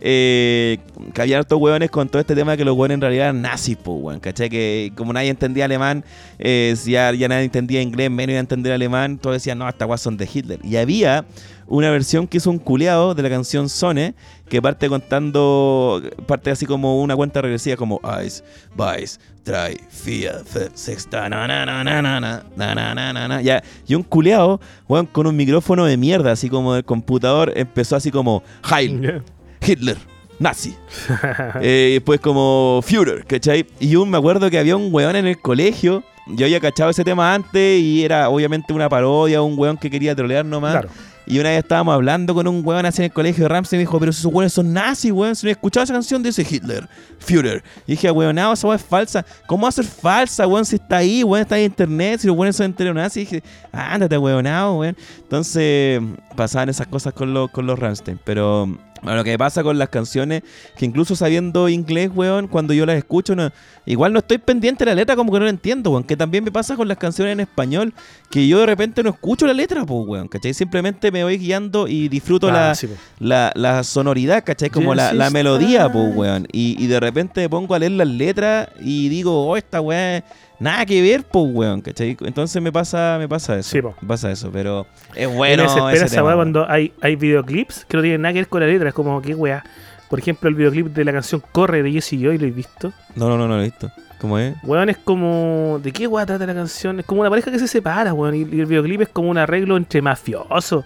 Eh, que había hartos hueones con todo este tema que los hueones en realidad eran nazis, pues, weón. ¿Cachai? Que como nadie entendía alemán, eh, ya, nadie entendía inglés, menos iba a entender alemán, todos decían, no, weas son de Hitler. Y había una versión que hizo un culeado de la canción Sone, que parte contando, parte así como una cuenta regresiva, como Ice, Vice, Try, Fiat, Sexta, na na na na na na na na na na na ya, y un culeado, weón, con un micrófono de mierda, así como del computador, empezó así como Heil, Hitler, Nazi. Eh, después como Führer, ¿cachai? Y yo me acuerdo que había un weón en el colegio. Yo había cachado ese tema antes y era obviamente una parodia, un weón que quería trolear nomás. Claro. Y una vez estábamos hablando con un weón así en el colegio de Ramsey y me dijo, pero esos weones son nazis, weón. Si no he escuchado esa canción, dice Hitler, Führer. Y dije, weón, no, esa weón es falsa. ¿Cómo va a ser falsa, weón? Si está ahí, weón, está en internet, si los weones son enteros nazis. Y dije, ándate, weón, weón. Entonces, pasaban esas cosas con los, con los Ramstein. Pero bueno, lo que pasa con las canciones, que incluso sabiendo inglés, weón, cuando yo las escucho, no, igual no estoy pendiente de la letra, como que no la entiendo, weón. Que también me pasa con las canciones en español, que yo de repente no escucho la letra, pues, weón, ¿cachai? Simplemente me voy guiando y disfruto Ah, la, sí, la, la sonoridad, ¿cachai? Como la, la melodía, pues, weón. Y, y de repente me pongo a leer las letras y digo, oh, esta weá, nada que ver, pues, weón, ¿cachai? Entonces me pasa, me pasa eso. Sí, po. Me pasa eso, pero es Y me bueno. desespera ese esa weá cuando hay, hay videoclips que no tienen nada que ver con la letra. Es como, ¿qué weá? Por ejemplo, el videoclip de la canción Corre de Jesse Joy, ¿lo he visto? No, no, no, no lo he visto. ¿Cómo es? Weón, es como. ¿De qué weá trata la canción? Es como una pareja que se separa, weón. Y, y el videoclip es como un arreglo entre mafiosos.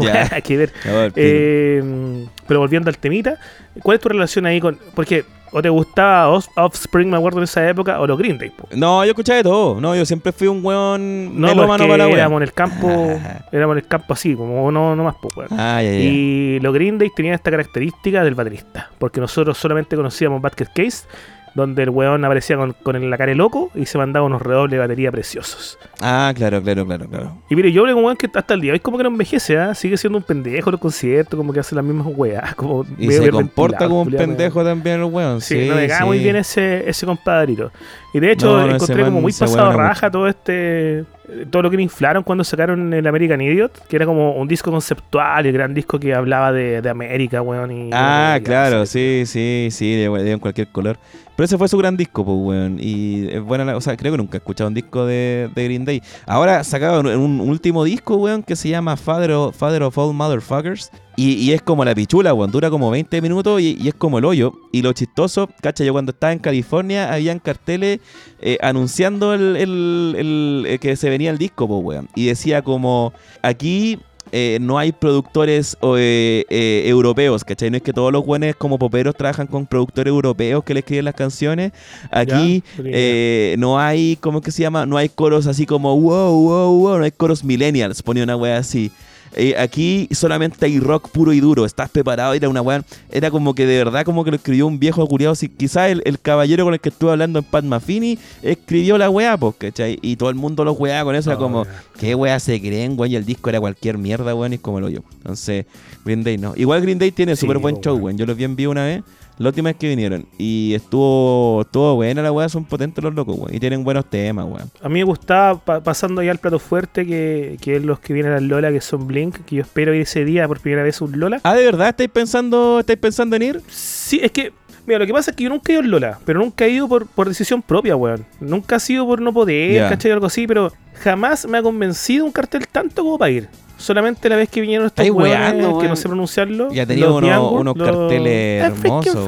Ya. Hay que ver. A ver, pico. Eh, pero volviendo al temita, ¿cuál es tu relación ahí con.? Porque, ¿o te gustaba Off- Offspring, me acuerdo en esa época, o los Green Day? po? No, yo escuchaba de todo. No, yo siempre fui un weón No, melómano para la weá. éramos en el campo. éramos en el campo así, como no, no más, pues, weón. Ah, ya. Y los Green Day tenían esta característica del baterista, porque nosotros solamente conocíamos Basket Case, donde el weón aparecía con, con la cara de loco y se mandaba unos redobles de batería preciosos. Ah, claro, claro, claro, claro. Y mire, yo hablé con un weón que hasta el día hoy como que no envejece, ¿ah? sigue siendo un pendejo en los conciertos, como que hace las mismas weas, como Y se comporta ventilado, como un pendejo también el weón. Sí, Sí, no me cae muy bien ese, ese compadrito. Y de hecho, No, no, ese encontré como muy pasado raja todo este. eh, Todo lo que le inflaron cuando sacaron el American Idiot, que era como un disco conceptual el gran disco que hablaba de, de América, weón. Y, Ah, y- claro, sí, sí, sí, de, de cualquier color. Pero ese fue su gran disco, pues, weón. Y es buena la- O sea, creo que nunca he escuchado un disco de, de Green Day. Ahora sacaron un, último disco, weón, que se llama Father of, Father of All Motherfuckers. Y, y es como la pichula, weón. Dura como 20 minutos y, y es como el hoyo. Y lo chistoso, cacha, yo cuando estaba en California habían carteles eh, anunciando el, el- el- eh, que se venía el disco, pues, weón. Y decía como, aquí eh, no hay productores eh, eh, europeos, ¿cachai? No es que todos los buenos como poperos trabajan con productores europeos que le escriben las canciones. Aquí Ya, eh, no hay, ¿cómo es que se llama? No hay coros así como wow, wow, wow, no hay coros millennials, ponía una wea así. Eh, aquí solamente hay rock puro y duro. Estás preparado, era una weá. Era como que de verdad, como que lo escribió un viejo curiado. Si, quizás el, el caballero con el que estuve hablando en Pat Mafini escribió la weá, pues, ¿cachai? Y todo el mundo lo weá con eso. Era Oh, como, ya. ¿qué weá se creen, weón? Y el disco era cualquier mierda, weón, y es como el hoyo. Entonces, Green Day no. Igual Green Day tiene Sí, súper buen po, show, weón. weón. Yo los vi en vivo una vez. La última vez que vinieron. Y estuvo, estuvo buena la weá. Son potentes los locos, weón. Y tienen buenos temas, weón. A mí me gustaba, pa- pasando ya al plato fuerte, que, que es los que vienen al Lola, que son Blink, que yo espero ir ese día por primera vez a un Lola. Ah, ¿de verdad estáis pensando, estáis pensando en ir? Sí, es que, mira, lo que pasa es que yo nunca he ido al Lola, pero nunca he ido por, por decisión propia, weón. Nunca ha sido por no poder, Ya. ¿cachai? Algo así, pero jamás me ha convencido un cartel tanto como para ir. Solamente la vez que vinieron estos weones, que no sé pronunciarlo. Ya tenía uno- unos los- carteles Ah, hermosos,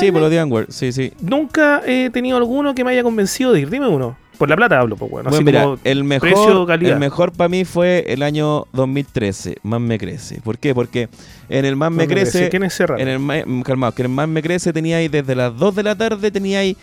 Sí, por los de Angwer, sí, sí. Nunca he tenido alguno que me haya convencido de ir. Dime uno. Por la plata hablo, pues, weón. Así Bueno, mira, como el mejor, precio, calidad. el mejor para mí fue el año 2013, Más me crece. ¿Por qué? Porque en el Más me ¿dónde creció? crece, ¿Quién es en el Ma- calmado, que en el Más me crece teníais desde las 2 de la tarde teníais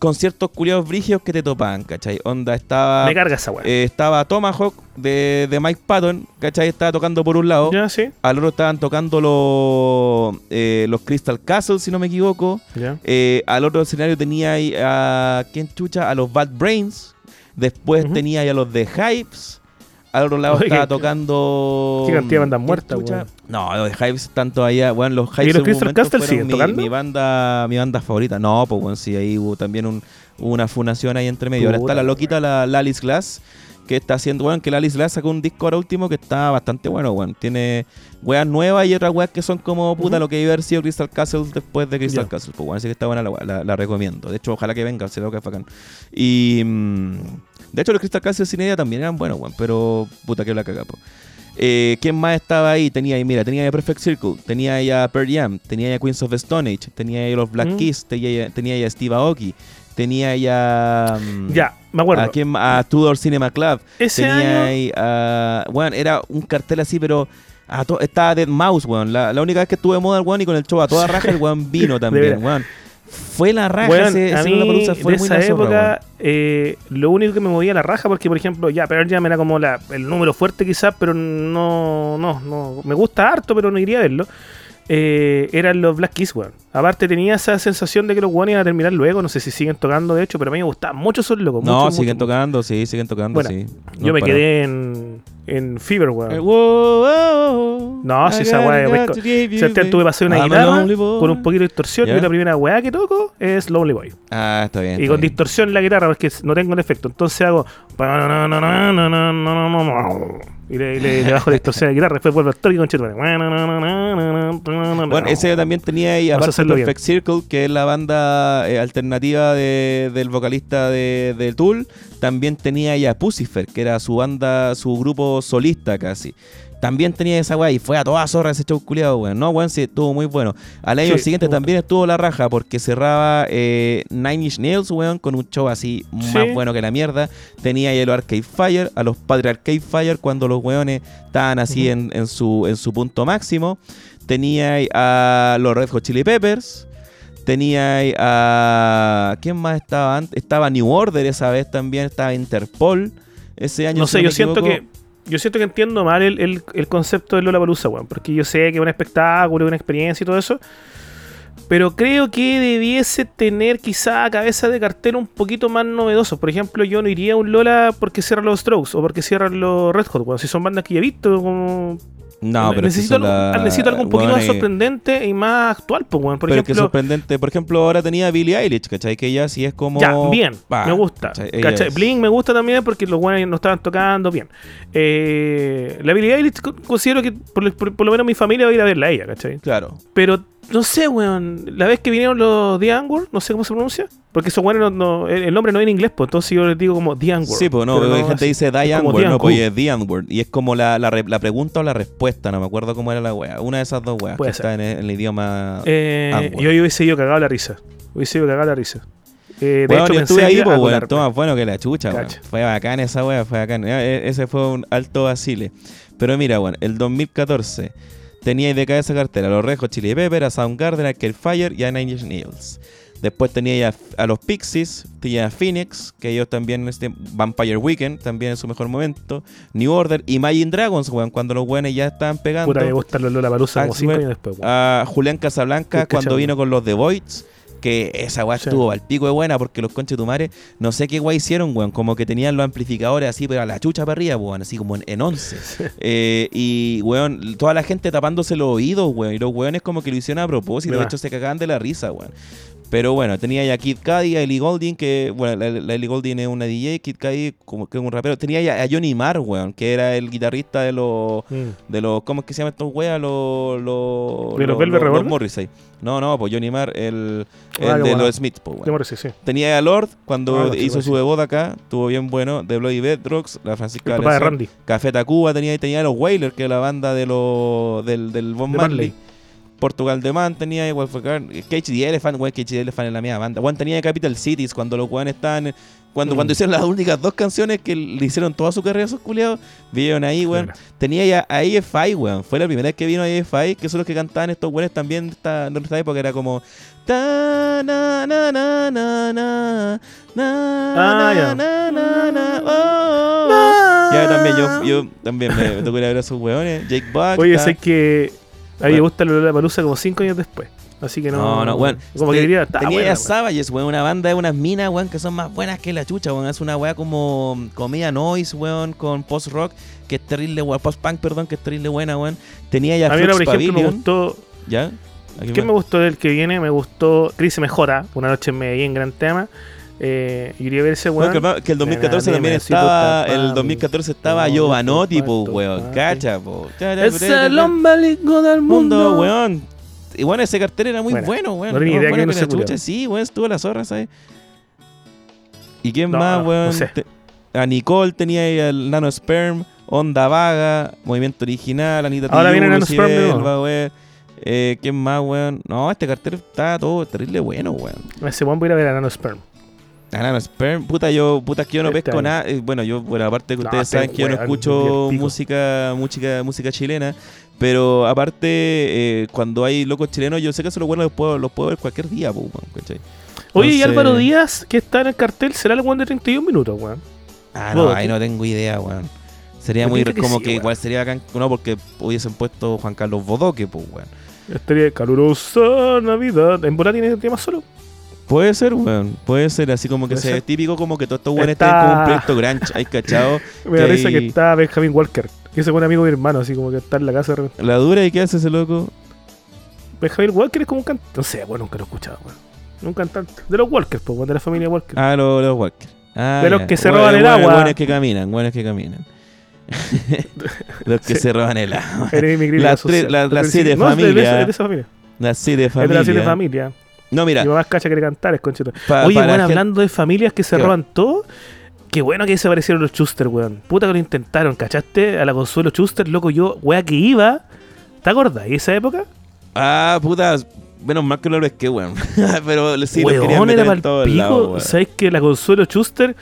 conciertos culiados brigios que te topaban, ¿cachai? Onda estaba Me carga esa weón. eh, estaba Tomahawk de, de Mike Patton, ¿cachai? Estaba tocando por un lado. ya, sí. Al otro estaban tocando los, eh, los Crystal Castles, si no me equivoco. Ya. Eh, al otro escenario tenía ahí a. ¿Quién chucha? A los Bad Brains. Después Ujú. tenía ahí a los The Hypes. Al otro lado Oye, estaba tocando. qué cantidad de bandas ¿quién muertas, weón. No, los Hypes están todavía. Bueno, los Hypes. los en un Crystal fueron siguen mi, tocando? Mi banda, mi banda favorita. No, pues bueno, sí, ahí hubo también un- una funación ahí entre medio. Ahora está la loquita, la, la Alice Glass. Que está haciendo, bueno, que la Alice Glass sacó un disco ahora último que está bastante bueno, weón. Tiene weas nuevas y otras weas que son como puta lo que iba a haber sido Crystal Castle después de Crystal Ya. Castle. Pues bueno, así que está buena la, la, la recomiendo. De hecho, ojalá que venga, se lo que es bacán. Y mm, de hecho, los Crystal Castle sin ella también eran buenos, weón. Pero puta que la cagapo. Eh, ¿Quién más estaba ahí? Tenía ahí, mira, tenía ahí a Perfect Circle, tenía ahí a Pearl Jam, tenía ahí a Queens of the Stone Age, tenía ahí a los Black Mm. Keys, tenía, ahí- tenía ahí a Steve Aoki, tenía ahí a... mm, Ya, me acuerdo. ¿A? A Tudor Cinema Club. Ese tenía año. ahí a... Bueno, era un cartel así, pero... a to- estaba Dead Mouse, weón. La, la única vez que estuve de moda el weón y con el show a toda raja el weón vino también, weón. Fue la raja Weón, ese, a ese mí, Lollapalooza, fue de muy esa la época, eh, lo único que me movía la raja, porque por ejemplo, ya Pearl Jam era como la, el número fuerte quizás, pero no, no, no, me gusta harto, pero no iría a verlo. Eh, eran los Black Keys, weón. Aparte tenía esa sensación de que los weones iban a terminar luego, no sé si siguen tocando de hecho, pero a mí me gustaban mucho esos locos. No, mucho, siguen mucho, tocando, sí, siguen tocando, Bueno, sí. Yo me quedé en, en Fever, weón. Eh, No, si esa weá, you, Sebastián, tuve hacer una I'm a guitarra con un poquito de distorsión Ya. y la primera weá que toco es Lonely Boy. Ah, está bien. Y está con bien. distorsión en la guitarra porque no tengo el efecto. Entonces hago. Y le, y le- le bajo la distorsión a la guitarra. Después vuelvo al toque con Bueno, ese también tenía ahí, aparte bien. Perfect Circle, que es la banda eh, alternativa de- del vocalista de, de Tool. También tenía ahí a Pucifer, que era su banda, su grupo solista casi. También tenía esa weá y fue a toda zorra ese show culiado, weón. No, weón, sí, estuvo muy bueno. Al año Sí, siguiente también estuvo la raja porque cerraba eh, Nine Inch Nails, weón, con un show así Sí. más bueno que la mierda. Tenía ahí los Arcade Fire, a los padres Arcade Fire cuando los weones estaban así en, en su, en su punto máximo. Tenía ahí a los Red Hot Chili Peppers. Tenía ahí a. ¿Quién más estaba antes? Estaba New Order esa vez también. Estaba Interpol. Ese año. No si sé, yo siento que. Yo siento que entiendo mal el, el, el concepto de Lola Palusa, weón. Porque yo sé que es un espectáculo, una experiencia y todo eso. Pero creo que debiese tener quizá a cabeza de cartel un poquito más novedoso. Por ejemplo, yo no iría a un Lola porque cierran los Strokes o porque cierran los Red Hot, weón. Si son bandas que ya he visto, como. No, pero necesito, algo, la- necesito algo un poquito más sorprendente y más actual, pues, weón. Por pero que sorprendente. Por ejemplo, ahora tenía Billie Eilish, ¿cachai? Que ella sí es como. Ya, bien, Pa, me gusta. ¿cachai? Blink me gusta también porque los buenos no estaban tocando bien. Eh, la Billie Eilish co- considero que por, por- por lo menos mi familia va a ir a verla a ella, ¿cachai? Claro. Pero no sé, weón. La vez que vinieron los The Angwar, no sé cómo se pronuncia. Porque esos weones no, no- el, nombre no es en inglés, pues entonces yo les digo como The Angwar. Sí, pues no, Pero hay gente así- dice Die The no, pues es The Antwoord. Y es como la, la, re- la pregunta o la respuesta, no me acuerdo cómo era la wea. Una de esas dos weas Puede que ser. está en el, en el idioma. Eh, yo, yo hubiese ido cagado la risa. Hubiese ido cagado la risa. Eh, de Bueno, hecho, yo estuve ahí, pues. Todo más bueno que la chucha, weón. Fue bacán esa wea, fue bacán. Eh, Ese fue un alto vacile. Pero mira, weón, el 2014 tenía de cabeza cartera los Red Hot Chili Pepper, a Soundgarden, a Fire y a Nine Nails. Después tenía ya a los Pixies, tenía a Phoenix, que ellos también, este, Vampire Weekend, también en su mejor momento, New Order y Imagine Dragons, weón, cuando los buenos ya estaban pegando. Puta, me gusta Lola Palusa como Axel, 5 años después, weón. a Julián Casablanca cuando vino con los The Voids. Que esa weá Sí. estuvo al pico de buena porque los conches tumares, no sé qué weá hicieron, weón. Como que tenían los amplificadores así, pero a la chucha para arriba, weón. Así como en, en 11. Eh, y, weón, toda la gente tapándose los oídos, weón. Y los weones como que lo hicieron a propósito. De De hecho, se cagaban de la risa, weón. Pero bueno, tenía ya Kid Cudi, a Ellie Goulding, que, bueno, la, la Ellie Goulding es una DJ, Kid Cudi como que es un rapero. Tenía ya a Johnny Marr, weón, que era el guitarrista de los Mm. de los ¿cómo es que se llaman estos weas? Los los ¿De los Velvet Revolver? Morrissey. No, no, pues Johnny Marr el, el Ah, de bueno. los Smiths, pues, weón. Morrissey, sí. Tenía a Lord cuando Ah, hizo su debut acá, estuvo bien bueno, de Bloody Bedrocks, la El Francisca papá de Randy. Café Tacuba tenía tenía a los Wailers, que es la banda de los del del De Marley. Marley. Portugal de Man tenía igual fue Cage the Elephant, weón, Cage the Elephant en la misma banda. Juan tenía Capital Cities cuando los weones estaban cuando, Mm. cuando hicieron las únicas dos canciones que le hicieron toda su carrera a esos culiados, vieron ahí, weón. Mira. Tenía ya a AFI, weón. Fue la primera vez que vino AFI, que son los que cantaban estos weones también de esta, de esta época. Era como. Ta, na, na, na, na, na, na, Ah, ya. na, na, na, oh, oh. Ya también yo, yo también me, me tocó ir a ver a esos weones. Jake Buck. Oye, sé que a mí me gusta la Palusa como 5 años después. Así que no. No, no, weón. Como que diría, está Tenía. Savages, weón, una banda de unas minas, weón, que son más buenas que la chucha, weón. Es una weá como comida noise, weón, con post-rock, que es terrible, weón. Post-punk, perdón, que es terrible buena, weón. Tenía ya A mí, ahora, por Flux ejemplo, me gustó. ¿Ya? ¿Qué me gustó del que viene? Me gustó Crisis Mejora, Una Noche en Medellín, gran tema. Eh, ver ese weón. que, que el 2014 Nena, también estaba. El 2014 estaba Giovanotti, po, weón. Cacha, po. Es el ombligo del mundo, weón. Y bueno, ese cartel era muy Bueno, bueno, weón. no tenía idea bueno que no se chucha. Sí, weón, estuvo la zorra, ¿sabes? ¿Y quién No, más, no weón? sé. A Nicole tenía ahí el Nano Sperm, Onda Vaga, Movimiento Original, Anita Ahora viene Nano Sperm. Eh, ¿Quién más, weón? No, este cartel está todo terrible bueno, weón. Ese weón voy a ir a ver a Nano Sperm. A Nano Sperm, puta, yo, puta, que yo no Este pesco nada. eh, Bueno, yo, bueno, aparte que No, ustedes saben que yo no escucho música, música, música chilena, pero aparte, eh, cuando hay locos chilenos, yo sé que eso los buenos los puedo, los puedo ver cualquier día, po, ¿cachai? Oye, y Álvaro Díaz, que está en el cartel, será el weón de 31 minutos, weón. Ah, no, ahí no tengo idea, weón. Sería Me muy que como sí, que igual sería bacán, no, porque hubiesen puesto Juan Carlos Bodoque, pues, weón. Estaría calurosa Navidad. ¿En bola tiene tema solo? Puede ser, weón. Puede ser así como que sea ser. típico como que todos estos weones Está- estén como un proyecto grunge, ¿hay cachado? Me da Que risa que hay- está Benjamin Walker. Que ese buen amigo de mi hermano, así como que está en la casa de repente. La dura y qué hace ese loco. Benjamin Walker es como un cantante. No sé, weón, nunca lo he escuchado, weón. Un cantante. De los Walkers, pues, de la familia Walker. Ah, los, los Walker. Ah, De los que se Bueno, roban el bueno, agua. Buenos que caminan, buenos que caminan. los que Sí. se roban el agua. Las las- las Sí, siete no, es de- familias. Es de, esa familia. Las siete Es de las siete familias. No, mira. Mi mamá es cacha quiere cantar, es conchito. pa- Oye, gente- hablando de familias que se ¿Qué? roban todo. Qué bueno que desaparecieron los Chuster, weón. Puta que lo intentaron, ¿cachaste? A la Consuelo Chuster, loco, yo, weá, que iba. ¿Te acuerdas? ¿Y esa época? Ah, puta. Menos mal que no lo pesqué, weón. Pero sí, lo querían Weón, meter era en el weón. ¿Sabes que la Consuelo Chuster?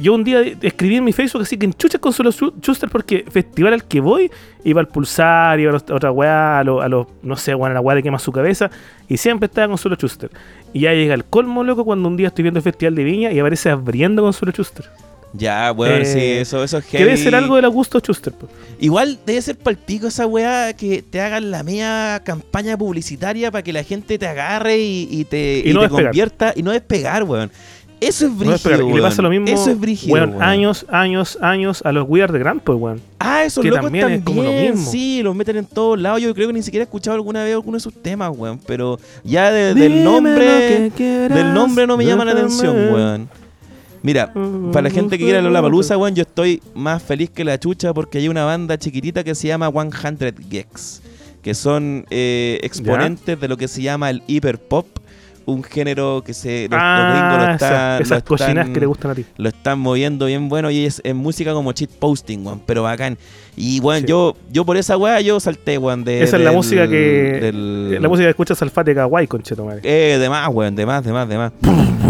Yo un día escribí en mi Facebook así que en chucha Consuelo Chu- Chuster porque festival al que voy iba al Pulsar, iba a, los- a otra weá, a los, a los- no sé, weón, a la weá de quema su cabeza y siempre estaba Consuelo Chuster. Y ya llega el colmo, loco, cuando un día estoy viendo el Festival de Viña y aparece abriendo Consuelo Chuster. Ya, weón, Eh, sí, eso, eso es Que debe heavy. ser algo del Augusto Chuster. po. Igual debe ser palpico esa weá que te hagan la media campaña publicitaria para que la gente te agarre y, y te, Y y no te convierta y no despegar, weón. Eso es brígido, y le pasa lo mismo, Eso es brígido, weón, weón. años, años, años a los We Are The Grand, pues, weón. Ah, esos que locos también también, es como lo mismo. Sí, los meten en todos lados. Yo creo que ni siquiera he escuchado alguna vez alguno de sus temas, weón. Pero ya de- del nombre. quieras, Del nombre no me llama la atención, weón. Mira, para la gente que quiera la palusa, weón, yo estoy más feliz que la chucha porque hay una banda chiquitita que se llama 100 Gex. que son eh, exponentes de lo que se llama el hiperpop, un género que se los, los gringos lo Ah, están, esas, esas lo cocinas están- que te gustan a ti. lo están moviendo bien bueno y es, música como cheat posting, weón, pero bacán. Y weón, Sí. yo, yo por esa weá yo salté, weón, de. Esa es la música que. del- La música que escuchas Salfate Kawaii, concheto madre. Eh, de más, weón, de más, de más, de más.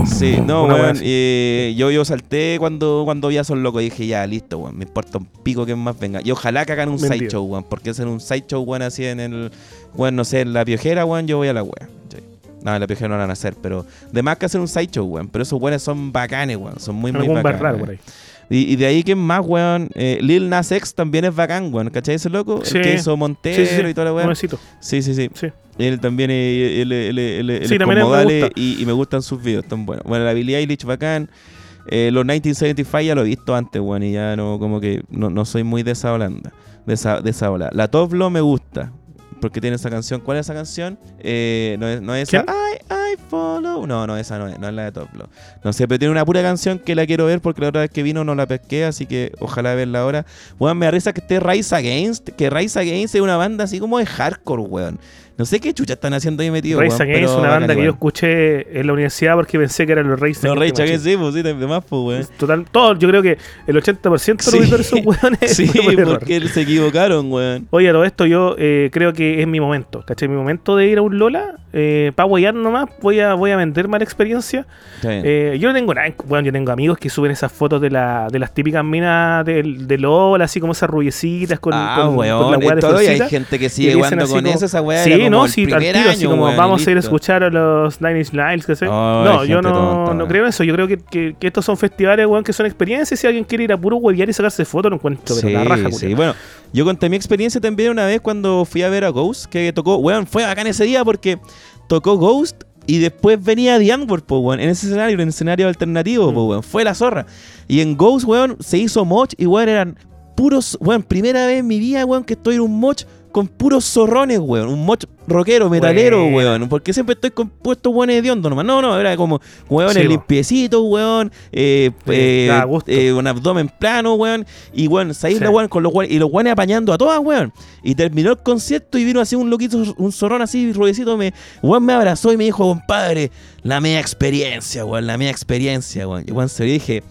Sí, no, Una weón. eh, yo, yo salté cuando, cuando vi a Son Loco y dije, ya, listo, weón. Me importa un pico que más venga. Y ojalá que hagan un Mentira. sideshow, weón. Porque hacer un sideshow, weón, así en el. Weón, no sé, en la piojera, weón, yo voy a la weá. No, la piojera no la van a hacer, pero. De más que hacer un sideshow, weón. Pero esos weones son bacanes, weón. Son muy, muy Algún bacanes. weón. por ahí. Y, y de ahí que más, weón. eh, Lil Nas X también es bacán, weón. ¿Cachai ese loco? Sí. El que hizo Montero Sí, sí, sí. y toda la. Nuevecito. Sí, sí, sí. Sí. Él también él, él, él, él- también me gusta. y, y me gustan sus videos, tan buenos. Bueno, la Billie Eilish bacán. Eh, los 1975 ya lo he visto antes, weón, y ya no, como que no, no soy muy de esa Holanda, de esa, de esa ola. La Top Lo me gusta, porque tiene esa canción. ¿Cuál es esa canción? Eh, no es, no es I follow. No, no, esa no es, no es la de Top Lo. No sé, pero tiene una pura canción que la quiero ver porque la otra vez que vino no la pesqué, así que ojalá verla ahora. Weón, me da risa que esté Rise Against, que Rise Against es una banda así como de hardcore, weón. No sé qué chucha están haciendo ahí metidos, Race weón, Against es una banda que yo escuché en la universidad porque pensé que eran los Race No, Against Rage the Against, sí, pues sí, de más, pues, weón. Total, todo, yo creo que el 80% de los auditores son hueones. Sí, error. porque se equivocaron, weón. Oye, a todo esto yo eh, creo que es mi momento, ¿cachai? Mi momento de ir a un Lola, eh, para guayar nomás, voy a, voy a vender mala experiencia. Eh, yo no tengo nada, en- bueno, yo tengo amigos que suben esas fotos de, la, de las típicas minas del- de, Lola, así como esas rubiecitas con, ah, con, weón, con la weá de todavía hay florcita. gente que Y sigue jugando con como- eso, esa weá Sí, como no, sí, al tiro, así como weón, y vamos a ir a escuchar a los Nine Inch Nails. Ay, no, yo no, tonta, no creo en eso. Yo creo que, que- que estos son festivales, weón, que son experiencias. Si alguien quiere ir a puro huevear y sacarse fotos, lo encuentro, pero la raja, sí. Bueno, yo conté mi experiencia también una vez cuando fui a ver a Ghost, que tocó, weón, fue bacán ese día porque tocó Ghost y después venía The Antwoord, po, weón, en ese escenario, en el escenario alternativo, po, Mm. weón, fue la zorra. Y en Ghost, weón, se hizo moch y, weón, eran puros, weón, primera vez en mi vida, weón, que estoy en un moch con puros zorrones, weón, un moch rockero, metalero, weón, porque siempre estoy con puestos de hondo nomás. No, no, era como, weón, Sí, limpiecitos, weón, eh, Sí, eh, eh, un abdomen plano, weón, y weón, se Sí. la weón con los weones, y los weones apañando a todas, weón. Y terminó el concierto y vino así un loquito, un zorrón así, rubiecito, me, weón me abrazó y me dijo, compadre, la media experiencia, weón, la media experiencia, weón. Y weón, se lo dije,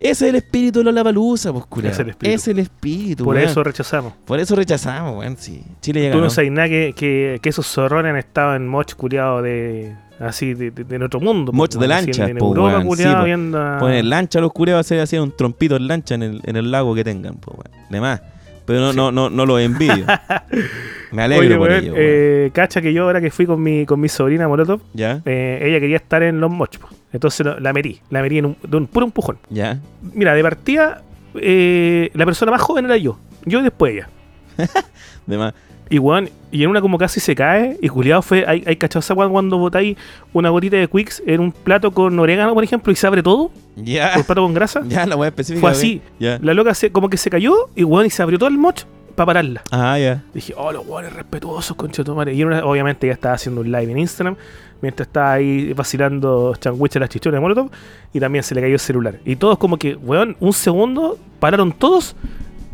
ese es el espíritu de la palusa, pues, culiao. Es el espíritu. Es el espíritu, Por weón. eso rechazamos. Por eso rechazamos, weón, sí. Chile llega, Tú no sabes nada que, que, que esos zorrones han estado en moch culiado de. Así, de, de, de en otro mundo. Moch po, de lancha, En, en po, Europa, weón, culiao, sí, viendo a- Poner lancha los hacer así un trompito en lancha en el, en el lago que tengan, pues, weón. De más. Pero no, Sí. no, no, no los envidio. Me alegro Oye, por weón, ello, weón. eh, cacha que yo ahora que fui con mi, con mi sobrina Molotov, ¿Ya? eh, ella quería estar en los moch. po. Entonces la metí, la metí en un, de un puro empujón. ¿Ya? Mira, de partida, eh, la persona más joven era yo. Yo y después ella. De más. Y weón, y en una como casi se cae, y culiado fue, hay, hay weón cuando botáis una gotita de Quicks en un plato con orégano, por ejemplo, y se abre todo, Ya. por plato con grasa. Ya, la weá específica. Fue así. Ya. La loca se, como que se cayó, y weón, y se abrió todo el moch para pararla. Ah, ya. Dije, oh, los weones respetuosos, concha tu madre. Y una- obviamente ya estaba haciendo un live en Instagram, mientras estaba ahí vacilando changuiches a las chichones de Molotov, y también se le cayó el celular. Y todos como que, weón, un segundo, pararon todos,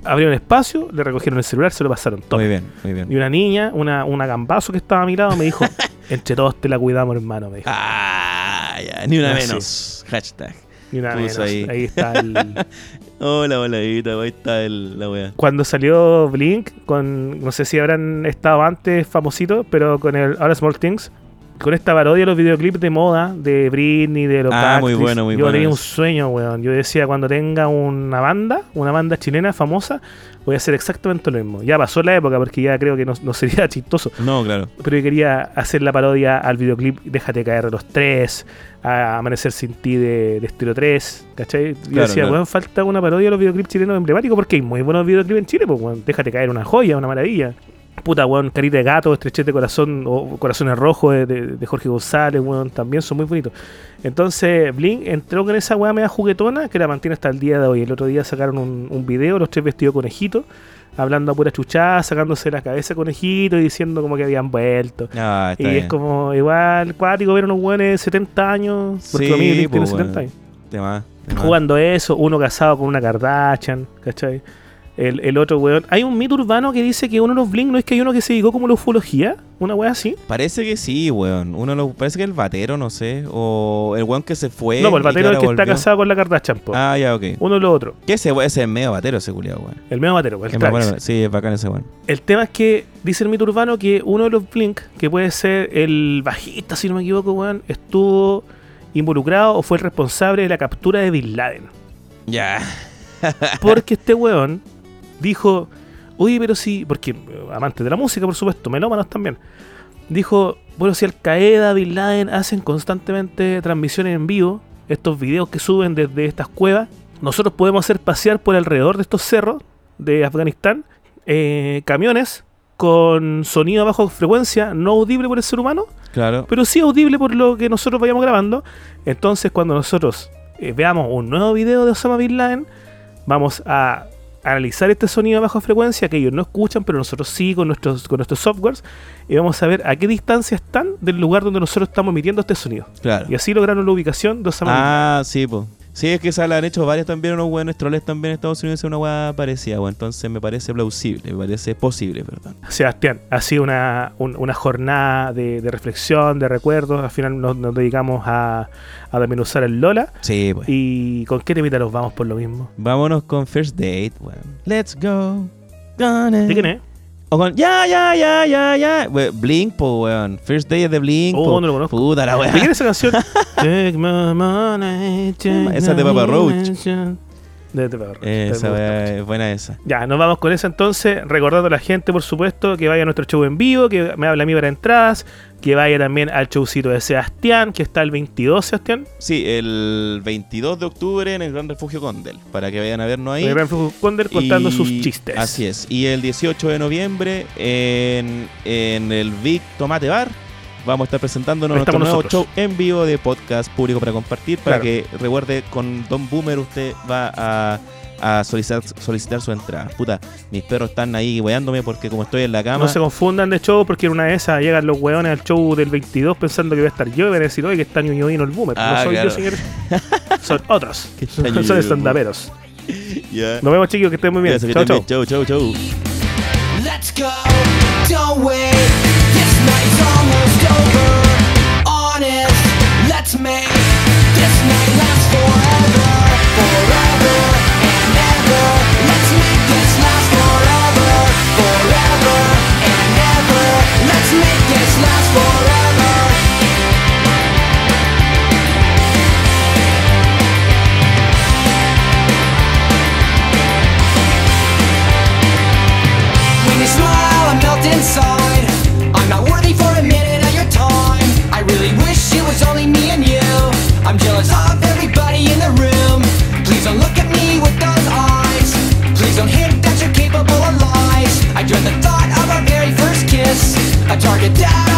abrieron espacio, le recogieron el celular, se lo pasaron todo. Muy bien, muy bien. Y una niña, una, una gambazo que estaba a mi lado, me dijo, entre todos te la cuidamos, hermano, me dijo. Ah, ya. Ni una menos. Hashtag. Y una menos. ahí. Ahí. está el... Hola, voladita. Ahí está el, la weá. Cuando salió Blink, con no sé si habrán estado antes famositos, pero con el All Small Things, con esta parodia de los videoclips de moda de Britney, de los Ah, muy bueno, muy Yo bueno tenía un sueño, weón. Yo decía, cuando tenga una banda, una banda chilena famosa, voy a hacer exactamente lo mismo. Ya pasó la época porque ya creo que no, no sería chistoso. No, claro. Pero yo quería hacer la parodia al videoclip Déjate caer de los tres, a Amanecer sin ti de, de Estilo 3, ¿cachai? Yo Claro, decía, claro. weón, falta una parodia de los videoclips chilenos emblemáticos porque hay muy buenos videoclips en Chile, pues, weón. Déjate caer una joya, una maravilla. Puta, weón, Carita de Gato, Estrechez de Corazón o Corazones Rojos de, de- de Jorge González, weón, también son muy bonitos. Entonces, Blink entró con esa weá media juguetona que la mantiene hasta el día de hoy. El otro día sacaron un, un video, los tres vestidos conejito, hablando a pura chuchada, sacándose la cabeza conejito y diciendo como que habían vuelto. Ah, Y bien. es como igual cuático ver unos buenos de 70 años, porque Sí, a mí Blink tiene pues, 70 weón. años. Jugando eso, uno casado con una Kardashian, ¿cachai? El, el otro weón. Hay un mito urbano que dice que uno de los Blink no es que hay uno que se dedicó como la ufología, una wea así. Parece que sí, weón. Uno lo, parece que el batero, no sé. O el weón que se fue. no, pues el batero es el que está casado con la Kardashian, po. Ah, ya, ok. Uno o lo otro. ¿Qué ese, weón? ese es medio batero, ese culiado, weón. El medio batero, pues, el bueno, sí, es bacán ese weón. El tema es que dice el mito urbano que uno de los Blink, que puede ser el bajista, si no me equivoco, weón, estuvo involucrado o fue el responsable de la captura de Bin Laden. Ya. Porque este weón dijo, oye, pero si, porque eh, amante de la música, por supuesto, melómanos también, dijo, bueno, si Al Qaeda, Bin Laden hacen constantemente transmisiones en vivo, estos videos que suben desde estas cuevas, nosotros podemos hacer pasear por alrededor de estos cerros de Afganistán eh, camiones con sonido a baja frecuencia, no audible por el ser humano, Claro. pero sí audible por lo que nosotros vayamos grabando. Entonces, cuando nosotros eh, veamos un nuevo video de Osama Bin Laden, vamos a analizar este sonido a baja frecuencia que ellos no escuchan, pero nosotros sí con nuestros, con nuestros softwares, y vamos a ver a qué distancia están del lugar donde nosotros estamos emitiendo este sonido. Claro. Y así lograron la ubicación de Bin Laden. Ah, sí, pues. Sí, es que esa la han hecho varios también, unos buenos troles también en Estados Unidos, es una weá parecida, weón. Entonces me parece plausible, me parece posible, perdón. Sebastián, ha sido una, un- una jornada de, de reflexión, de recuerdos. Al final nos, nos dedicamos a, a desmenuzar el Lola. Sí, pues. ¿Y con qué temita nos vamos por lo mismo? Vámonos con First Date, weón. Let's go. ¿De quién es? O con Ya, ya, ya, ya, ya. We- Blink, po, weón. First Day es de Blink. Oh, po. no lo conozco. Puta la ¿De quién weón. es esa canción? Take my money, take Esa es de Papa Roach. De Papa Roach. Esa es buena esa. Ya, nos vamos con esa entonces, recordando a la gente, por supuesto, que vaya a nuestro show en vivo, que me habla a mí para entradas, que vaya también al showcito de Sebastián, que está el 22, Sebastián, Sí, el 22 de octubre en el Gran Refugio Condel. Para que vayan a vernos ahí. el Gran Fuego Condor contando Y- sus chistes. Así es. Y el 18 de noviembre en, en el Big Tomate Bar vamos a estar presentándonos Ahí nuestro nuevo nosotros. show en vivo de podcast público para compartir. Para Claro. que recuerde, con Don Boomer usted va a, a solicitar, solicitar su entrada. Puta, mis perros están ahí weándome porque como estoy en la cama... No se confundan de show porque en una de esas llegan los hueones al show del 22 pensando que voy a estar yo y van a decir, oye, que está Ñoño Vino el boomer. Ah, no soy claro. yo, señores. Son otros. Son estandaperos. Ya. Nos vemos, chicos, que estén muy bien. Chao. bien. Chau, chau, chau. Let's go, don't wait. Target. down